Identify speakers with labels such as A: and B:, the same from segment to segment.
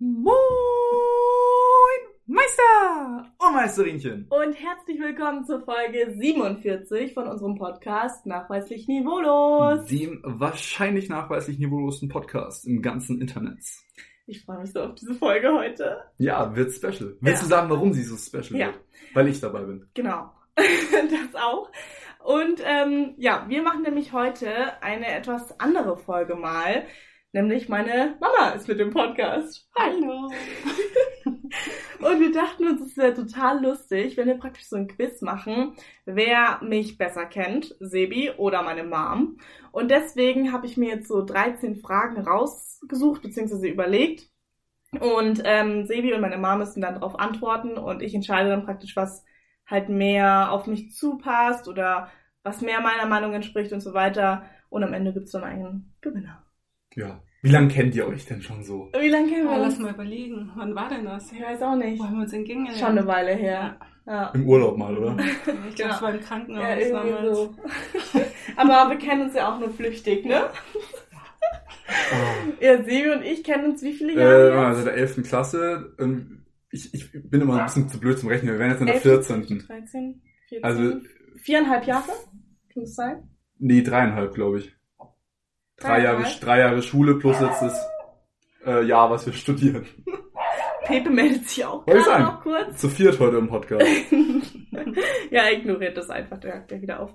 A: Moin, Meister und Meisterinchen.
B: Und herzlich willkommen zur Folge 47 von unserem Podcast Nachweislich Niveaulos.
A: Dem wahrscheinlich nachweislich niveaulosen Podcast im ganzen Internet.
B: Ich freue mich so auf diese Folge heute.
A: Ja, wird special. Willst
B: Ja.
A: du sagen, warum sie so special
B: Ja.
A: wird? Weil ich dabei bin.
B: Genau, das auch. Und ähm, ja, wir machen nämlich heute eine etwas andere Folge mal. Nämlich meine Mama ist mit dem Podcast.
C: Hallo.
B: Und wir dachten uns, es wäre total lustig, wenn wir praktisch so ein Quiz machen, wer mich besser kennt, Sebi oder meine Mom. Und deswegen habe ich mir jetzt so 13 Fragen rausgesucht bzw. überlegt. Und ähm, Sebi und meine Mom müssen dann darauf antworten und ich entscheide dann praktisch, was halt mehr auf mich zupasst oder was mehr meiner Meinung entspricht und so weiter. Und am Ende gibt's dann einen Gewinner.
A: Ja. Wie lange kennt ihr euch denn schon so?
B: Wie lange kennen wir
C: Ja,
B: uns?
C: lass mal überlegen. Wann war denn das?
B: Ich weiß auch nicht.
C: Wo haben wir uns entgegen?
B: Schon eine Weile her. Ja.
A: Im Urlaub mal, oder?
C: Ich glaube,
B: Genau.
C: es war im Krankenhaus
B: Ja, irgendwie
C: damals.
B: so. Aber wir kennen uns ja auch nur flüchtig, ne?
A: Oh.
B: Ja, Sebi und ich kennen uns wie viele
A: Äh,
B: Jahre
A: also
B: jetzt?
A: der 11. Klasse. ähm, Ich, ich bin immer ein bisschen zu blöd zum Rechnen. Wir wären jetzt in der
B: 11.,
A: 14.
B: 13, 14,
A: Also-
B: viereinhalb Jahre? Kann das sein?
A: Nee, dreieinhalb, glaube ich. Drei Jahre, drei Jahre Schule plus jetzt das äh, Jahr, was wir studieren.
B: Pepe meldet sich auch
A: ich
B: gerade
A: sagen.
B: noch kurz.
A: Zu viert heute im Podcast.
B: ja, ignoriert das einfach, der hört gleich wieder auf.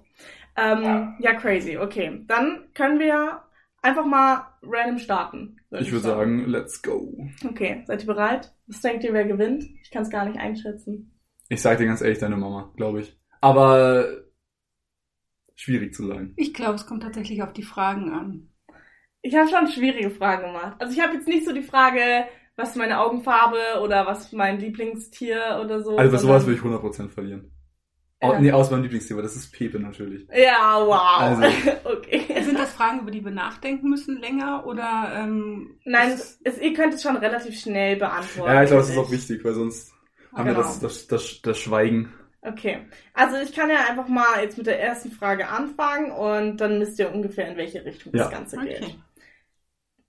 B: Ähm, ja, crazy, okay. Dann können wir einfach mal random starten.
A: Ich würde sagen, let's go.
B: Okay, seid ihr bereit? Was denkt ihr, wer gewinnt? Ich kann es gar nicht einschätzen.
A: Ich sag dir ganz ehrlich, deine Mama, glaube ich. Aber schwierig zu sagen.
C: Ich glaube, es kommt tatsächlich auf die Fragen an.
B: Ich habe schon schwierige Fragen gemacht. Also ich habe jetzt nicht so die Frage, was ist meine Augenfarbe oder was ist mein Lieblingstier oder so.
A: Also bei sowas würde ich 100% verlieren.
B: Ja.
A: Nee, aus meinem Lieblingsthema, das ist Pepe natürlich.
B: Ja, wow.
A: Also.
B: okay.
C: Sind das Fragen, über die wir nachdenken müssen länger oder ähm,
B: Nein,
C: ist-
B: es, ihr könnt es schon relativ schnell beantworten.
A: Ja, ich glaube, das ist auch wichtig, weil sonst haben wir
B: Genau.
A: das, das, das, das Schweigen.
B: Okay. Also ich kann ja einfach mal jetzt mit der ersten Frage anfangen und dann wisst ihr ungefähr, in welche Richtung
A: Ja.
B: das Ganze geht.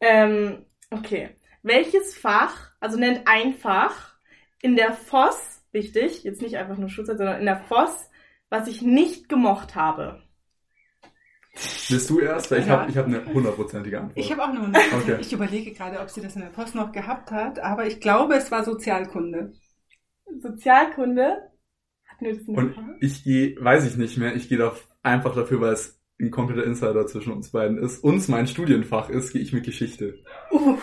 C: Okay.
B: Ähm, okay. Welches Fach, also nennt ein Fach in der FOS, wichtig, jetzt nicht einfach nur Schulzeit, sondern in der FOS, was ich nicht gemocht habe?
A: Bist du erst? Weil ich
C: Ja.
A: habe ich hab eine hundertprozentige Antwort.
C: Ich habe auch eine.
A: Okay.
C: Ich überlege gerade, ob sie das in der Post noch gehabt hat, aber ich glaube, es war Sozialkunde.
B: Sozialkunde? Hatten wir das in der
A: Und ich gehe, weiß ich nicht mehr, ich gehe da einfach dafür, weil es ein kompletter Insider zwischen uns beiden ist. Uns mein Studienfach ist, gehe ich mit Geschichte.
B: Uh,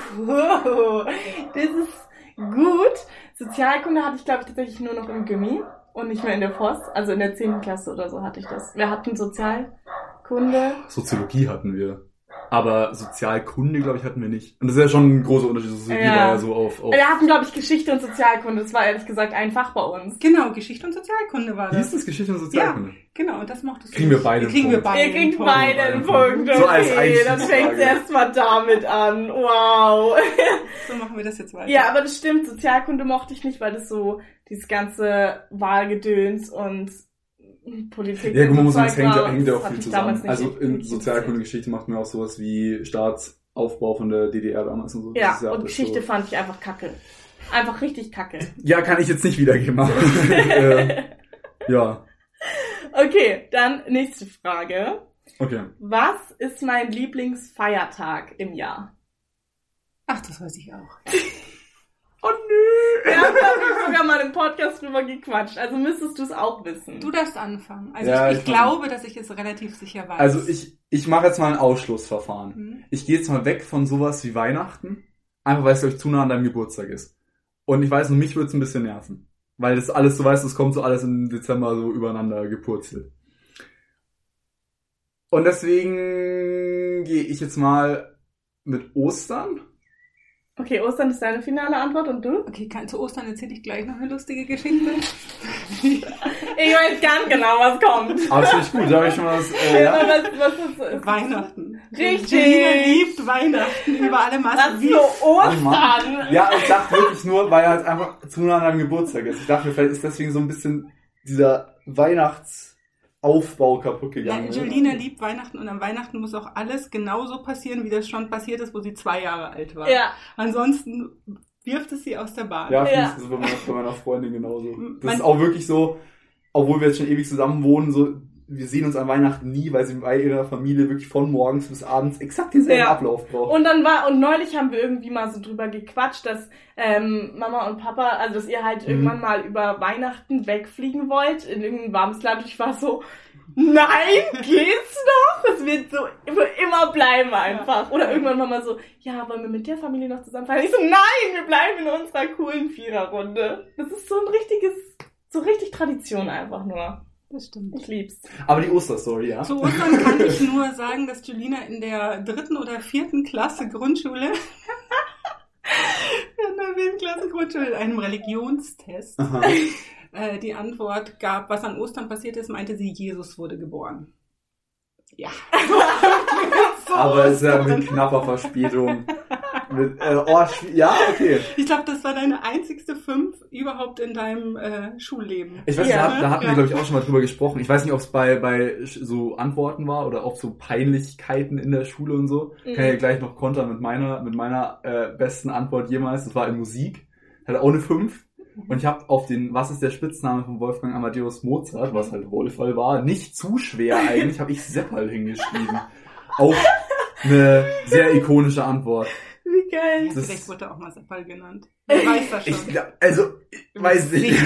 B: das ist gut. Sozialkunde hatte ich, glaube ich, tatsächlich nur noch im Gimmi und nicht mehr in der FOS. Also in der 10. Klasse oder so hatte ich das. Wir hatten Sozialkunde.
A: Soziologie hatten wir. Aber Sozialkunde, glaube ich, hatten wir nicht. Und das ist ja schon ein großer Unterschied. Soziologie
B: Ja.
A: war ja so auf, auf
B: Wir hatten, glaube ich, Geschichte und Sozialkunde. Das war ehrlich gesagt ein Fach bei uns.
C: Genau, Geschichte und Sozialkunde war
A: Wie
C: das.
A: ist das Geschichte und Sozialkunde?
C: Genau, und das mochtest du.
A: Kriegen wir
C: nicht.
A: beide einen
C: Kriegen wir beide
B: Ihr kriegt
C: einen Punkt.
B: beide einen
A: Punkt.
B: Punkt.
A: So als
B: Okay, dann fängt
A: Einstiegsfrage.
B: erstmal damit an. Wow.
C: So machen wir das jetzt weiter.
B: Ja, aber das stimmt. Sozialkunde mochte ich nicht, weil das so dieses ganze Wahlgedöns und Politik
A: Ja, gut, man muss sagen, es hängt, ja-
B: war.
A: hängt ja auch viel zusammen. Also in Sozialkunde-Geschichte macht man auch sowas wie Staatsaufbau von der DDR damals und so.
B: Ja,
A: ist
B: und Geschichte
A: So.
B: fand ich einfach kacke. Einfach richtig kacke.
A: Ja, kann ich jetzt nicht wiedergeben. äh, ja,
B: Okay, dann nächste Frage.
A: okay.
B: Was ist mein Lieblingsfeiertag im Jahr?
C: Ach, das weiß ich auch.
B: Oh nö! Wir haben, ich, sogar mal im Podcast drüber gequatscht. Also müsstest du es auch wissen.
C: Du darfst anfangen. Also
A: Ja,
C: ich, ich glaube, dass ich es relativ sicher weiß.
A: Also ich, ich mache jetzt mal ein Ausschlussverfahren.
C: Hm?
A: Ich gehe jetzt mal weg von sowas wie Weihnachten, einfach weil es euch zu nah an deinem Geburtstag ist. Und ich weiß, nur mich würde es ein bisschen nerven. Weil das alles, du weißt, es kommt so alles im Dezember so übereinander gepurzelt. Und deswegen gehe ich jetzt mal mit Ostern.
B: Okay, Ostern ist deine finale Antwort und du?
C: Okay, kann, zu Ostern erzähle ich gleich noch eine lustige Geschichte.
B: Ich weiß ganz genau, was kommt.
A: Aber das finde ich gut, da habe ich schon mal was, äh, ja.
B: was, was ist,
C: Weihnachten.
B: Richtig.
C: Julina liebt Weihnachten über alle Maßen.
B: Was für Ostern?
A: Ja, ich dachte wirklich nur, weil er halt einfach zu nah an deinem Geburtstag ist. Ich dachte mir, vielleicht ist deswegen so ein bisschen dieser Weihnachtsaufbau kaputt
C: Ja,
A: gegangen. ne?
C: Julina liebt Weihnachten und an Weihnachten muss auch alles genauso passieren, wie das schon passiert ist, wo sie zwei Jahre alt war.
B: Ja,
C: Ansonsten wirft es sie aus der Bahn.
A: Ja,
B: Ja.
A: das ist bei meiner, bei meiner Freundin genauso. Das
C: Man-
A: ist auch wirklich so, obwohl wir jetzt schon ewig zusammen wohnen, so, wir sehen uns an Weihnachten nie, weil sie bei ihrer Familie wirklich von morgens bis abends exakt denselben
B: Ja.
A: Ablauf braucht.
B: Und dann war, und neulich haben wir irgendwie mal so drüber gequatscht, dass ähm, Mama und Papa, also dass ihr halt
A: Mhm.
B: irgendwann mal über Weihnachten wegfliegen wollt in irgendein warmes Land. Ich war so, nein, geht's noch? Es wird so für immer bleiben einfach. Oder irgendwann war mal so, ja, wollen wir mit der Familie noch zusammen feiern? Ich so, nein, wir bleiben in unserer coolen Viererrunde. Das ist so ein richtiges, so richtig Tradition einfach nur.
C: Das stimmt.
B: Ich lieb's.
A: Aber die Osterstory, ja.
C: Zu Ostern kann ich nur sagen, dass Julina in der dritten oder vierten Klasse Grundschule, in der vierten Klasse Grundschule in einem Religionstest
A: Aha.
C: äh, die Antwort gab, was an Ostern passiert ist, meinte sie, Jesus wurde geboren. Ja.
A: Aber es ist ja mit knapper Verspätung. Mit, äh, oh, ja, okay.
C: Ich glaube, das war deine einzigste Fünf überhaupt in deinem äh, Schulleben.
A: Ich weiß nicht,
B: Ja,
A: da, da hatten wir,
C: ja.
A: glaube ich, auch schon mal drüber gesprochen. Ich weiß nicht, ob es bei, bei so Antworten war oder ob so Peinlichkeiten in der Schule und so.
B: Mhm.
A: Kann ich ja gleich noch kontern mit meiner, mit meiner äh, besten Antwort jemals. Das war in Musik. Hatte auch eine 5. Und ich habe auf den, was ist der Spitzname von Wolfgang Amadeus Mozart, was halt Wolfall war, nicht zu schwer eigentlich, habe ich Seppal hingeschrieben. Auch eine sehr ikonische Antwort.
B: Geil.
A: Das-
C: Vielleicht wurde auch mal Seppal genannt. Wer weiß das schon.
A: Ich, ja, also, ich weiß nicht.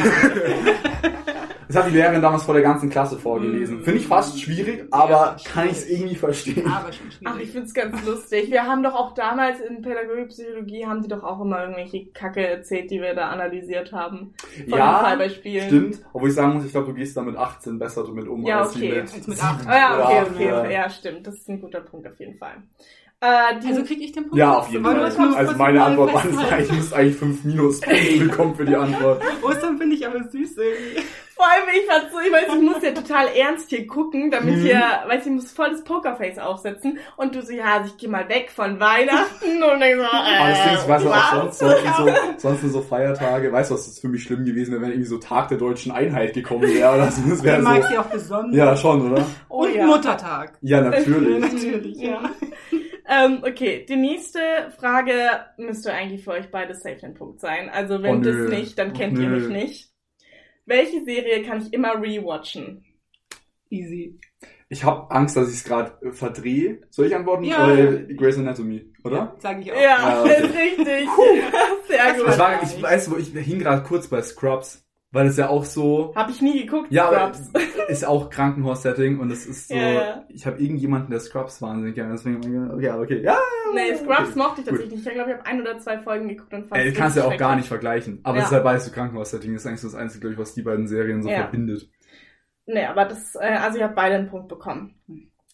A: Das hat die Lehrerin damals vor der ganzen Klasse vorgelesen. Finde ich fast schwierig, aber
C: Ja,
A: kann ich es irgendwie verstehen.
C: Aber schon
B: Ach, ich
C: schwierig.
B: find's ganz lustig. Wir haben doch auch damals in Pädagogik, Psychologie, haben die doch auch immer irgendwelche Kacke erzählt, die wir da analysiert haben. Von
A: Ja,
B: Fallbeispielen.
A: stimmt. Obwohl ich sagen muss, ich glaube, du gehst da mit 18 besser damit um
B: Ja,
A: als
B: okay.
A: die
C: Als
A: mit,
C: mit
A: sieben
C: acht.
B: Ah, ja,
A: oder
B: okay, okay,
A: ja.
B: okay. Ja, stimmt. Das ist ein guter Punkt auf jeden Fall. Äh, die,
C: Also kriege ich den Punkt?
A: Ja, auf jeden Fall. Also
C: kurz
A: meine Antwort war nicht,
C: festhalten?
A: ich muss eigentlich 5 Minuspunkte bekommen für die Antwort.
C: Ostern finde ich aber süß irgendwie.
B: vor allem, ich fand so, ich weiß, ich muss ja total ernst hier gucken, damit
A: Mhm.
B: hier, weiß ich, muss voll das Pokerface aufsetzen. Und du so, ja, also ich gehe mal weg von Weihnachten und ich so, äh,
A: Aber das Ding ist, weißt du, auch sonst, sonst, so, sonst sind so Feiertage, weißt du, was das für mich schlimm gewesen wäre, wenn irgendwie so Tag der deutschen Einheit gekommen wäre oder so. Das wäre so.
C: sie auch besonders.
A: Ja, schon, oder?
B: Oh
C: Und
B: ja.
C: Muttertag.
A: Ja, natürlich.
C: Natürlich, ja.
B: Ähm, okay, die nächste Frage müsste eigentlich für euch beide safe ein Punkt sein. Also wenn
A: Oh,
B: das nicht, dann
A: Oh,
B: kennt ihr
A: nö.
B: mich nicht. Welche Serie kann ich immer rewatchen?
C: Easy.
A: Ich habe Angst, dass ich es gerade äh, verdrehe. Soll ich antworten?
C: Ja.
A: Oder Grey's Anatomy, oder?
C: Sage ich auch.
B: Ja,
A: Ja, okay.
B: ist richtig. Sehr
C: Das
B: gut.
A: Ich, war, ich weiß, wo ich hing gerade kurz bei Scrubs, weil es ja auch so,
B: Hab ich nie geguckt,
A: ja, aber
B: Scrubs.
A: ist auch Krankenhaus-Setting und es ist so,
B: Ja, ja.
A: ich habe irgendjemanden, der Scrubs wahnsinnig gerne, deswegen, okay, aber okay, ja.
B: Nee, Scrubs
A: okay.
B: mochte ich tatsächlich nicht. Ich glaube, ich habe ein oder zwei Folgen geguckt und fand
A: Ey,
B: es
A: du kannst ja auch gar nicht vergleichen. Aber es ist halt beides so Krankenhaus-Setting, das ist eigentlich so das Einzige, glaube ich, was die beiden Serien so verbindet.
B: Nee, aber das, äh, also ihr habt beide einen Punkt bekommen.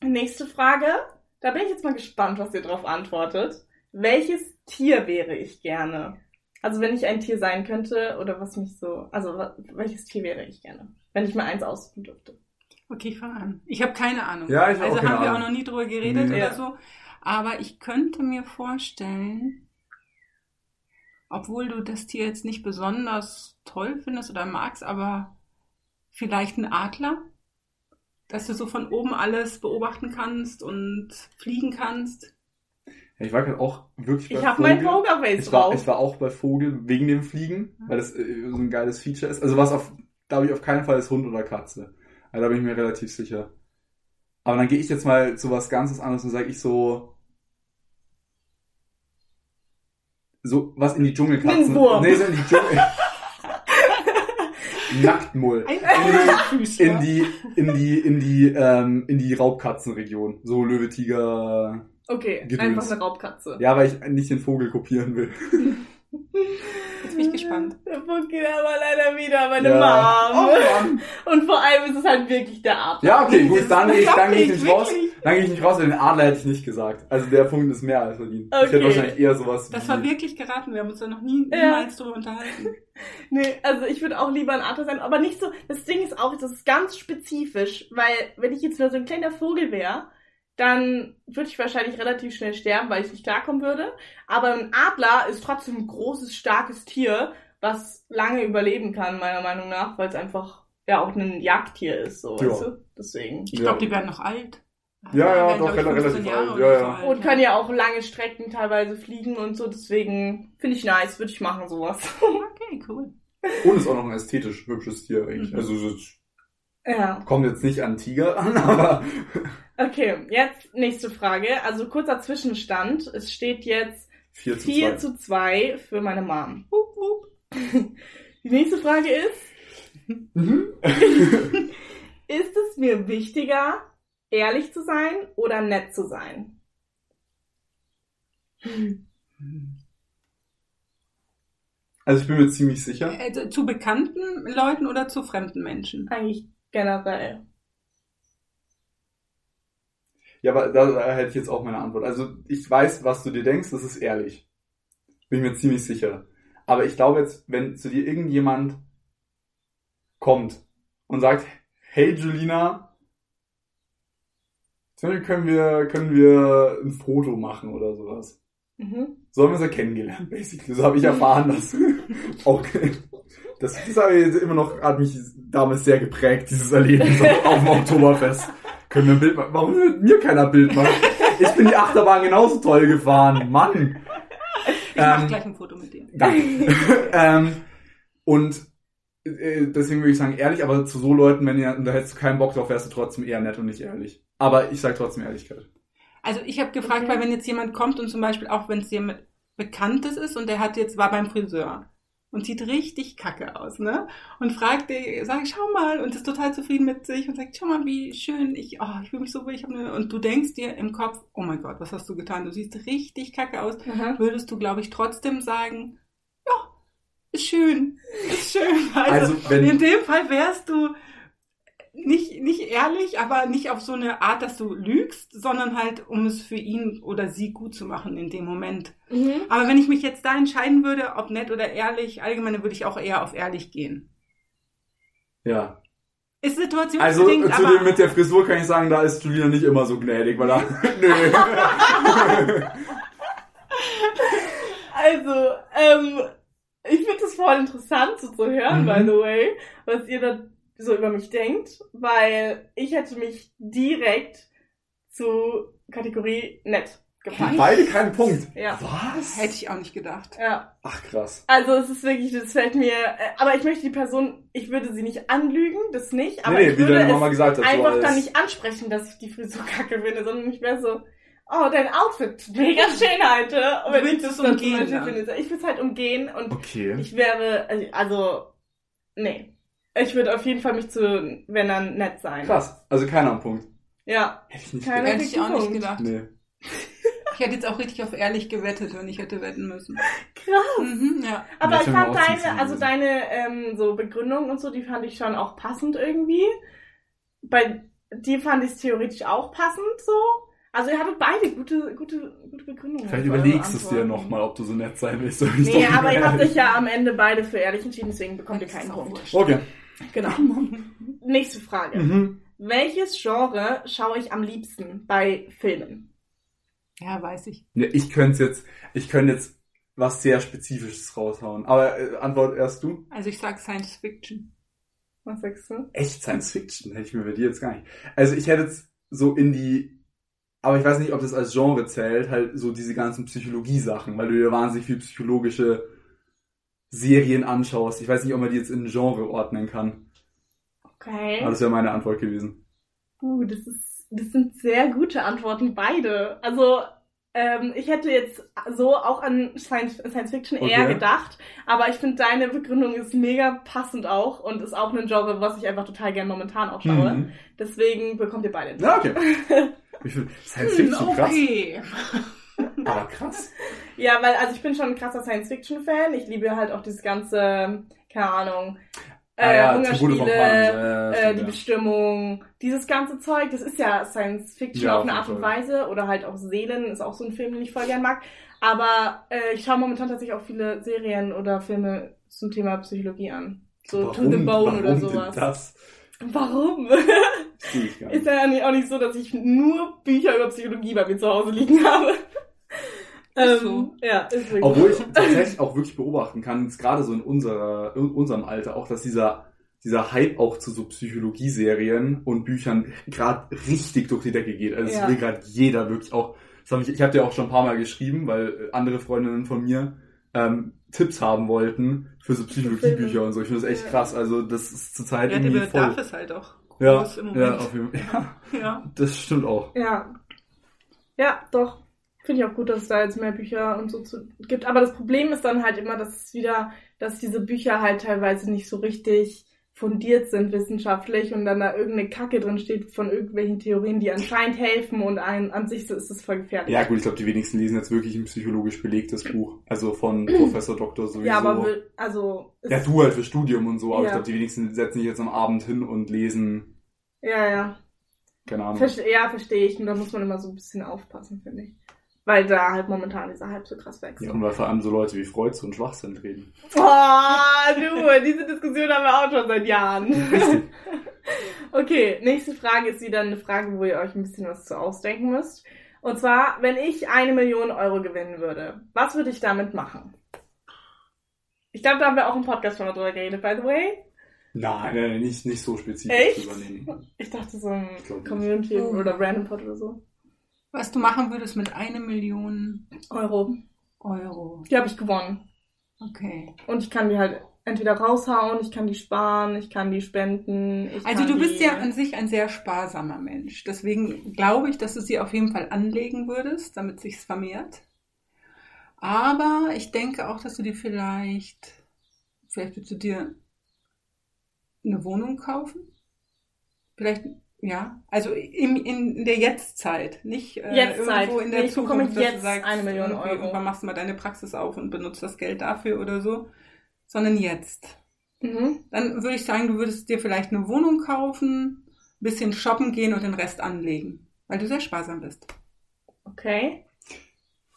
B: Nächste Frage. Da bin ich jetzt mal gespannt, was ihr drauf antwortet. Welches Tier wäre ich gerne? Also wenn ich ein Tier sein könnte oder was mich so, also welches Tier wäre ich gerne? Wenn ich mal eins aussuchen dürfte.
C: Okay, ich fange an. Ich habe keine Ahnung.
A: Ja, ich hab
C: Also
A: auch keine
C: haben wir auch
A: Ahnung.
C: noch nie drüber geredet
A: Nee.
C: oder so. Aber ich könnte mir vorstellen, obwohl du das Tier jetzt nicht besonders toll findest oder magst, aber vielleicht ein Adler, dass du so von oben alles beobachten kannst und fliegen kannst.
A: Ja, ich war gerade auch wirklich bei
B: Ich habe mein
A: Vogel.
B: Pokerface
A: Ich war,
B: drauf.
A: ich war auch bei Vogel wegen dem Fliegen, weil das äh, so ein geiles Feature ist. Also was auf, glaube ich, auf keinen Fall ist Hund oder Katze. Also da bin ich mir relativ sicher. Aber dann gehe ich jetzt mal zu was ganzes anderes und sage ich so, so was in die Dschungelkatzen. Nee, so in die Dschungel. Nacktmull.
C: Ein
A: In die, in die, in die, ähm, in die Raubkatzenregion. So Löwe, Tiger.
B: Okay,
A: Gedöns.
B: einfach eine Raubkatze.
A: Ja, weil ich nicht den Vogel kopieren will.
C: Jetzt bin ich gespannt.
B: Der Punkt geht aber leider wieder meine
A: Ja.
B: Mom.
A: Oh.
B: Und vor allem ist es halt wirklich der Adler.
A: Ja, okay, gut, dann gehe ich, dann gehe ich nicht raus. Dann gehe ich nicht raus, weil den Adler hätte ich nicht gesagt. Also der Punkt ist mehr als verdient. Ich hätte
B: Okay.
A: wahrscheinlich eher sowas
C: Das war wirklich geraten. Wir haben uns da noch nie,
B: Ja.
C: niemals drüber unterhalten.
B: Nee, also ich würde auch lieber ein Adler sein, aber nicht so. Das Ding ist auch, das ist ganz spezifisch, weil wenn ich jetzt nur so ein kleiner Vogel wäre, dann würde ich wahrscheinlich relativ schnell sterben, weil ich nicht klarkommen würde. Aber ein Adler ist trotzdem ein großes, starkes Tier, was lange überleben kann, meiner Meinung nach, weil es einfach ja auch ein Jagdtier ist, so,
A: Ja.
B: weißt du? Deswegen.
C: Ich
A: Ja.
C: glaube, die werden noch alt.
A: Ja, ja,
C: werden,
A: doch, relativ
C: 15 Jahre
A: alt, ja,
C: so
A: ja.
C: alt,
B: Und können ja auch lange Strecken teilweise fliegen und so, deswegen finde ich nice, würde ich machen sowas.
C: Okay, cool.
A: Und ist auch noch ein ästhetisch hübsches Tier eigentlich.
C: Mhm.
A: Also es
B: ja.
A: kommt jetzt nicht an Tiger an, aber
B: Okay, jetzt nächste Frage. Also kurzer Zwischenstand. Es steht jetzt
A: 4 zu
B: 4
A: 2.
B: zu 2 für meine Mom. Hup, hup. Die nächste Frage ist,
A: Mhm.
B: ist es mir wichtiger, ehrlich zu sein oder nett zu sein?
A: Also ich bin mir ziemlich sicher.
C: Also, zu bekannten Leuten oder zu fremden Menschen?
B: Eigentlich generell.
A: Ja, aber da, da hätte ich jetzt auch meine Antwort. Also ich weiß, was du dir denkst, das ist ehrlich. Bin mir ziemlich sicher. Aber ich glaube jetzt, wenn zu dir irgendjemand kommt und sagt, hey Julina, können wir, können wir ein Foto machen oder sowas.
B: Mhm.
A: So haben wir uns ja kennengelernt, basically. So habe ich erfahren, dass auch das, das habe ich immer noch, hat mich damals sehr geprägt, dieses Erlebnis auf dem Oktoberfest. Können wir ein Bild machen? Warum will mit mir keiner Bild machen? Ich bin die Achterbahn genauso toll gefahren, Mann.
C: Ich mach
A: Ähm,
C: gleich ein Foto mit dir.
A: Danke. ähm, und äh, deswegen würde ich sagen, ehrlich, aber zu so Leuten, wenn ihr, da hättest du keinen Bock drauf, wärst du trotzdem eher nett und nicht ehrlich. Aber ich sage trotzdem Ehrlichkeit.
C: Also ich habe gefragt,
B: Okay.
C: weil wenn jetzt jemand kommt und zum Beispiel auch wenn es jemand Bekanntes ist und der hat jetzt war beim Friseur und sieht richtig kacke aus, ne? Und fragt dir, sag schau mal und ist total zufrieden mit sich und sagt, schau mal, wie schön ich, oh, ich fühle mich so wohl, ich habe eine und du denkst dir im Kopf, oh mein Gott, was hast du getan? Du siehst richtig kacke aus.
B: Mhm.
C: Würdest du, glaube ich, trotzdem sagen, ja, ist schön, ist schön. Also,
A: Also, wenn-
C: in dem Fall wärst du nicht, nicht ehrlich, aber nicht auf so eine Art, dass du lügst, sondern halt, um es für ihn oder sie gut zu machen in dem Moment.
B: Mhm.
C: Aber wenn ich mich jetzt da entscheiden würde, ob nett oder ehrlich, allgemein dann würde ich auch eher auf ehrlich gehen.
A: Ja.
C: Ist
A: Also
C: situationsbedingt,
A: zu dem mit der Frisur kann ich sagen, da ist Julina nicht immer so gnädig, weil er. Nö.
B: Also, ähm, ich finde das voll interessant so zu hören,
A: Mhm.
B: by the way, was ihr da so über mich denkt, weil ich hätte mich direkt zu Kategorie nett gepackt.
A: Beide keinen Punkt.
B: Ja.
A: Was?
C: hätte ich auch nicht gedacht.
B: Ja,
A: Ach krass.
B: also es ist wirklich, das fällt mir, äh, aber ich möchte die Person, ich würde sie nicht anlügen, das nicht, aber
A: nee, nee,
B: ich
A: wie
B: würde es
A: gesagt
B: einfach dann nicht ansprechen, dass ich die Frisur kacke finde, sondern ich wäre so, oh, dein Outfit, mega schön heute. Und
C: Du
B: wenn ich das
C: umgehen
B: Beispiel
C: dann.
B: finde, ich würde es halt umgehen und
A: Okay.
B: ich wäre, also, nee. Ich würde auf jeden Fall mich zu, wenn dann, nett sein.
A: Krass. Also keiner am Punkt.
B: Ja,
A: Hätte ich nicht
B: Keiner.
A: gedacht.
C: Hätte ich auch nicht
B: Punkt.
C: gedacht.
A: Nee.
C: Ich hätte jetzt auch richtig auf ehrlich gewettet, wenn ich hätte wetten müssen.
B: krass.
C: Mhm, ja.
B: Aber ich fand deine, also
A: viel
B: deine ähm, so Begründung und so, die fand ich schon auch passend irgendwie. Bei dir fand ich es theoretisch auch passend so. Also ihr hattet beide gute, gute, gute Begründungen.
A: Vielleicht überlegst du es dir nochmal, ob du so nett sein willst. oder
B: Nee,
A: nicht.
B: aber ihr habt euch ja am Ende beide für ehrlich entschieden, deswegen bekommt ihr keinen
C: wurscht.
A: Okay.
B: Genau. Nächste Frage.
A: Mhm.
B: Welches Genre schaue ich am liebsten bei Filmen?
C: Ja, weiß ich.
A: Ja, ich könnte jetzt, ich könnte jetzt was sehr Spezifisches raushauen. Aber äh, Antwort erst du.
C: Also ich sag Science Fiction.
B: Was sagst du?
A: Echt Science Fiction hätte ich mir bei dir jetzt gar nicht. Also ich hätte jetzt so in die, aber ich weiß nicht, ob das als Genre zählt, halt so diese ganzen Psychologie-Sachen, weil du dir wahnsinnig viel psychologische Serien anschaust. Ich weiß nicht, ob man die jetzt in ein Genre ordnen kann.
B: Okay.
A: Aber das wäre meine Antwort gewesen.
B: Uh, das ist, das sind sehr gute Antworten, beide. Also, ähm, ich hätte jetzt so auch an Science, Fiction eher
A: Okay.
B: gedacht, aber ich finde deine Begründung ist mega passend auch und ist auch ein Genre, was ich einfach total gern momentan auch schaue.
A: Mhm.
B: Deswegen bekommt ihr beide.
A: Ja, okay. Science
C: Hm,
A: Fiction krass.
C: okay.
A: Aber krass.
B: Ja, weil, also ich bin schon ein krasser Science-Fiction-Fan. Ich liebe halt auch dieses ganze, keine Ahnung, äh,
A: Ah ja,
B: Hungerspiele,
A: von Panem, ja,
B: äh, die
A: ja.
B: Bestimmung, dieses ganze Zeug, das ist ja Science-Fiction
A: Ja,
B: auf eine Art und. Weise. Oder halt auch Seelen, ist auch so ein Film, den ich voll gern mag. Aber äh, ich schaue momentan tatsächlich auch viele Serien oder Filme zum Thema Psychologie an. So To the Bone
A: warum
B: oder sowas.
A: Das
B: Warum?
A: Verstehe ich gar nicht.
B: ist ja auch nicht so, dass ich nur Bücher über Psychologie bei mir zu Hause liegen habe. Ähm,
C: so.
B: Ja, ist wirklich
A: Obwohl ich tatsächlich auch wirklich beobachten kann, gerade so in unserer, in unserem Alter, auch, dass dieser dieser Hype auch zu so Psychologie-Serien und Büchern gerade richtig durch die Decke geht. Also es
B: Ja.
A: will gerade jeder wirklich auch. Das hab ich ich habe dir auch schon ein paar Mal geschrieben, weil äh, andere Freundinnen von mir ähm, Tipps haben wollten für so Psychologiebücher und so. Ich finde das echt
B: Ja.
A: krass. Also das ist zurzeit
C: Ja, der
A: irgendwie
C: Bedarf
A: voll.
C: ist halt auch
A: Ja,
C: im
A: ja,
C: Moment.
A: auf jeden Fall. Ja,
C: Ja.
A: das stimmt auch.
B: Ja. Ja, doch. Finde ich auch gut, dass es da jetzt mehr Bücher und so zu, gibt. Aber das Problem ist dann halt immer, dass es wieder, dass diese Bücher halt teilweise nicht so richtig fundiert sind wissenschaftlich und dann da irgendeine Kacke drin steht von irgendwelchen Theorien, die anscheinend helfen und ein, an sich ist es voll gefährlich.
A: Ja gut, ich glaube, die wenigsten lesen jetzt wirklich ein psychologisch belegtes Buch. Also von Professor Doktor sowieso.
B: Ja, aber will- also
A: ja, du halt für Studium und so, aber ich
B: Ja.
A: glaube, die wenigsten setzen sich jetzt am Abend hin und lesen,
B: ja, ja.
A: keine Ahnung.
B: Verste ja, verstehe ich. Und da muss man immer so ein bisschen aufpassen, finde ich. Weil da halt momentan dieser Hype so krass wächst.
A: Ja, und weil vor allem so Leute wie Freud so einen Schwachsinn reden.
B: Oh, du, diese Diskussion haben wir auch schon seit Jahren.
A: Richtig.
B: Okay, nächste Frage ist wieder eine Frage, wo ihr euch ein bisschen was zu ausdenken müsst. Und zwar, wenn ich eine Million Euro gewinnen würde, was würde ich damit machen? Ich glaube, da haben wir auch im Podcast schon mal drüber geredet, by the way.
A: Nein, nein, nein, nicht, nicht so spezifisch
B: Echt?
A: übernehmen.
B: Ich dachte so ein
A: glaub nicht.
B: Community
C: Oh.
B: oder Random Pod oder so.
C: Was du machen würdest mit einer Million
B: Euro.
C: Euro.
B: Die habe ich gewonnen.
C: Okay.
B: Und ich kann die halt entweder raushauen, ich kann die sparen, ich kann die spenden.
C: Also du bist ja an sich ein sehr sparsamer Mensch. Deswegen glaube ich, dass du sie auf jeden Fall anlegen würdest, damit sich's vermehrt. Aber ich denke auch, dass du dir vielleicht, vielleicht willst du dir eine Wohnung kaufen? Vielleicht, ja. Also in, in der Jetztzeit, nicht äh,
B: Jetztzeit.
C: irgendwo in der
B: Nee, ich bekomme
C: Zukunft, dass du
B: jetzt
C: sagst,
B: eine Million Euro.
C: Irgendwann machst du mal deine Praxis auf und benutzt das Geld dafür oder so, sondern jetzt.
B: Mhm.
C: Dann würde ich sagen, du würdest dir vielleicht eine Wohnung kaufen, ein bisschen shoppen gehen und den Rest anlegen, weil du sehr sparsam bist.
B: Okay.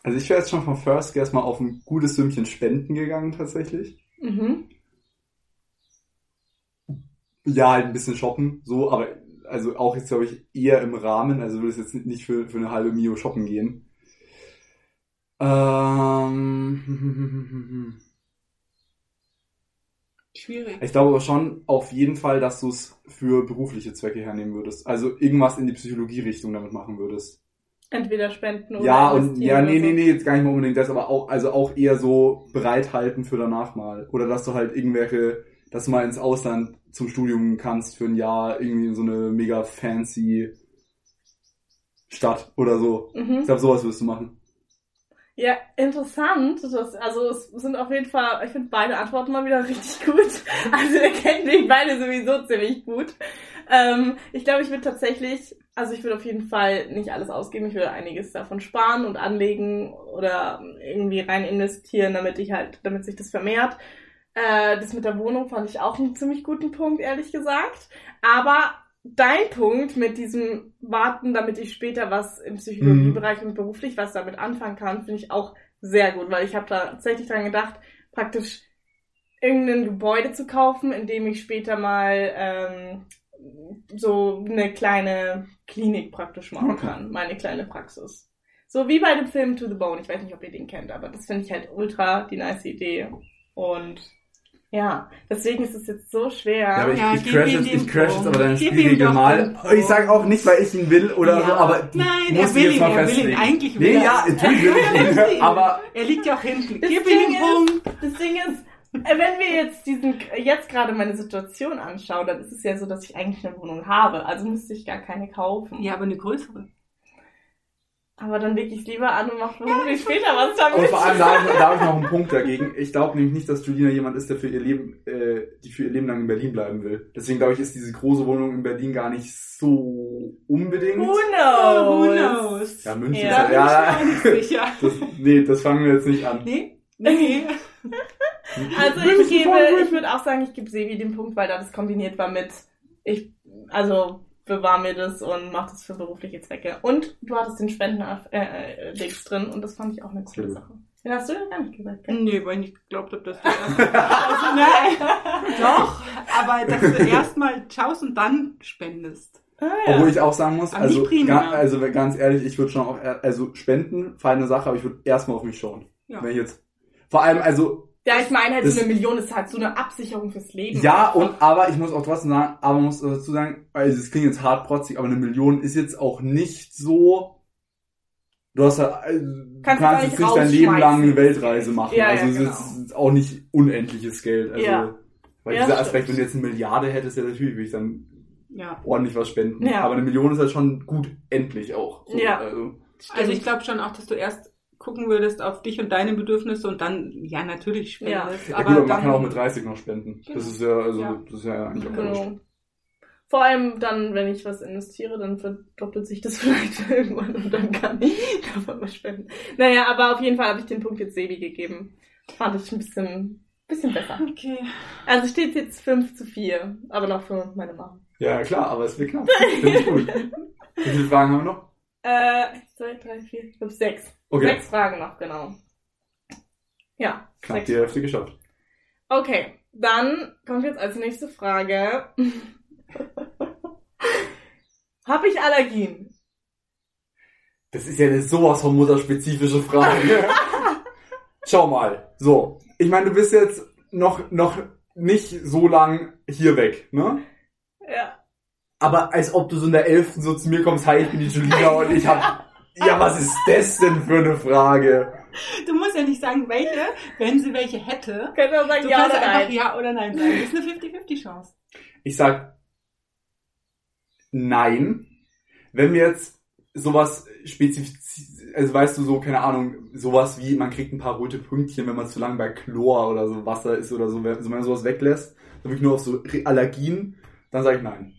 A: Also ich wäre jetzt schon von First Guess mal auf ein gutes Sümmchen Spenden gegangen tatsächlich.
B: Mhm.
A: Ja, halt ein bisschen shoppen, so, aber also auch jetzt glaube ich eher im Rahmen, also würde es jetzt nicht für, für eine halbe Mio shoppen gehen. Ähm,
C: Schwierig.
A: ich glaube aber schon auf jeden Fall, dass du es für berufliche Zwecke hernehmen würdest. Also irgendwas in die Psychologie-Richtung damit machen würdest.
B: Entweder spenden oder
A: Ja, und ja, nee, nee, nee, jetzt gar nicht mal unbedingt das, aber auch, also auch eher so bereithalten für danach mal. Oder dass du halt irgendwelche, dass du mal ins Ausland zum Studium kannst für ein Jahr, irgendwie in so eine mega fancy Stadt oder so. Ich
B: Mhm.
A: glaube, sowas wirst du machen.
B: Ja, interessant. Das, also es sind auf jeden Fall, ich finde beide Antworten mal wieder richtig gut. Also ihr kennt mich beide sowieso ziemlich gut. Ähm, ich glaube, ich würde tatsächlich, also ich würde auf jeden Fall nicht alles ausgeben. Ich würde einiges davon sparen und anlegen oder irgendwie rein investieren, damit ich halt, damit sich das vermehrt. Äh, das mit der Wohnung fand ich auch einen ziemlich guten Punkt, ehrlich gesagt. Aber dein Punkt mit diesem Warten, damit ich später was im Psychologiebereich und beruflich was damit anfangen kann, finde ich auch sehr gut, weil ich habe da tatsächlich dran gedacht, praktisch irgendein Gebäude zu kaufen, in dem ich später mal ähm, so eine kleine Klinik praktisch machen
A: Okay.
B: kann, meine kleine Praxis. So wie bei dem Film To the Bone. Ich weiß nicht, ob ihr den kennt, aber das finde ich halt ultra die nice Idee. Und ja, deswegen ist es jetzt so schwer.
A: Ja, aber ich,
C: Ja,
A: ich crash jetzt, ich crash jetzt aber deine
C: Gib ihm
A: Spielregel
C: doch
A: mal. Ich sage auch nicht, weil ich ihn will oder
C: Ja.
A: so, aber die
C: Nein,
A: muss
C: er
A: ich
C: will
A: jetzt
C: ihn,
A: mal
C: er will ihn. Eigentlich will
A: Nee,
C: er.
A: ja, natürlich will ich ihn. aber
C: Er liegt ja auch hinten.
B: Das
C: Gib
B: Ding
C: ihm den
B: ist-
C: Punkt.
B: Das Ding ist, wenn wir jetzt diesen, jetzt gerade meine Situation anschauen, dann ist es ja so, dass ich eigentlich eine Wohnung habe. Also müsste ich gar keine kaufen.
C: Ja, aber eine größere.
B: Aber dann leg ich lieber an und mache beruflich später was damit.
A: Und vor allem da, habe ich- da habe ich noch einen Punkt dagegen. Ich glaube nämlich nicht, dass Julina jemand ist, der für ihr Leben, äh, die für ihr Leben lang in Berlin bleiben will. Deswegen glaube ich, ist diese große Wohnung in Berlin gar nicht so unbedingt.
B: Who
C: Oh,
B: knows?
C: who knows?
A: Ja, München
B: Ja.
A: ist
C: Da
A: ja,
C: nicht sicher.
A: das, nee, das fangen wir jetzt nicht an.
C: Nee? Nee.
B: Also ich gebe, ich würde auch sagen, ich gebe Sevi den Punkt, weil da das kombiniert war mit, ich, also bewahr mir das und mach das für berufliche Zwecke. Und du hattest den Spenden äh, äh, drin und das fand ich auch eine coole
A: Cool.
B: Sache. Den hast du ja gar nicht gesagt, gell?
C: Nee, weil ich nicht geglaubt habe, dass du erst... Also, nein. Doch, aber dass du erstmal schaust und dann spendest.
B: Ah, ja.
A: Obwohl ich auch sagen muss, also, ga, also ganz ehrlich, ich würde schon auch, eher- also spenden, feine Sache, aber ich würde erstmal auf mich schauen.
C: Ja.
A: Wenn ich jetzt, vor allem, also,
B: Ja, ich meine halt,
A: Das-
B: so eine Million ist halt so eine Absicherung fürs Leben.
A: Ja, und aber ich muss auch trotzdem sagen, aber man muss dazu sagen, also es klingt jetzt hart protzig, aber eine Million ist jetzt auch nicht so. Du hast halt, also, du
B: Kannst
A: kannst,
B: du
A: jetzt
B: gar
A: nicht dein Leben lang eine. Weltreise machen.
B: Ja, ja,
A: also es
B: genau.
A: ist jetzt auch nicht unendliches Geld. Also,
B: Ja.
A: weil
B: Ja,
A: dieser
B: stimmt.
A: Aspekt, wenn du jetzt eine Milliarde hättest, ja natürlich würde ich dann
C: Ja.
A: ordentlich was spenden.
B: Ja.
A: Aber eine Million ist halt schon gut endlich auch. So,
B: Ja.
A: Also,
C: Also ich glaube schon auch, dass du erst gucken würdest auf dich und deine Bedürfnisse und dann, ja, natürlich spendest.
A: ja,
C: aber
A: gut, aber man kann auch mit 30 noch spenden.
C: Genau.
A: Das ist ja, also,
C: Ja.
A: das ist ja eigentlich auch.
B: Genau. Vor allem dann, wenn ich was investiere, dann verdoppelt sich das vielleicht irgendwann und dann kann ich davon was spenden. Naja, aber auf jeden Fall habe ich den Punkt jetzt Sebi gegeben. Fand ich ein bisschen, bisschen besser.
C: Okay.
B: Also steht jetzt 5 zu 4, aber noch für meine Mama.
A: Ja, klar, aber es wird knapp. Finde ich gut. Wie viele Fragen haben wir noch?
B: Äh, 1, 2, 3, 4, 5, 6.
A: Okay,
B: Sechs Fragen noch, genau. Ja,
A: knapp die Hälfte geschafft.
B: Okay, dann kommt jetzt als nächste Frage. Habe ich Allergien?
A: Das ist ja eine sowas von mutterspezifische Frage. Schau mal. So. Ich meine, du bist jetzt noch, noch nicht so lang hier weg, ne?
B: Ja.
A: Aber als ob du so in der Elften so zu mir kommst, hi, ich bin die Julina und ich hab, ja, was ist das denn für eine Frage?
C: Du musst ja nicht sagen, welche, wenn sie welche hätte.
B: Könnt ihr sagen
C: Du
B: ja
C: kannst
B: oder
C: einfach
B: nein?
C: ja oder nein sagen. Das ist eine 50-50 Chance.
A: Ich sag, nein. Wenn wir jetzt sowas spezifizieren, also weißt du, so, keine Ahnung, sowas wie, man kriegt ein paar rote Pünktchen, wenn man zu lange bei Chlor oder so Wasser ist oder so, wenn man sowas weglässt, dann wirklich nur auf so Allergien, dann sage ich nein.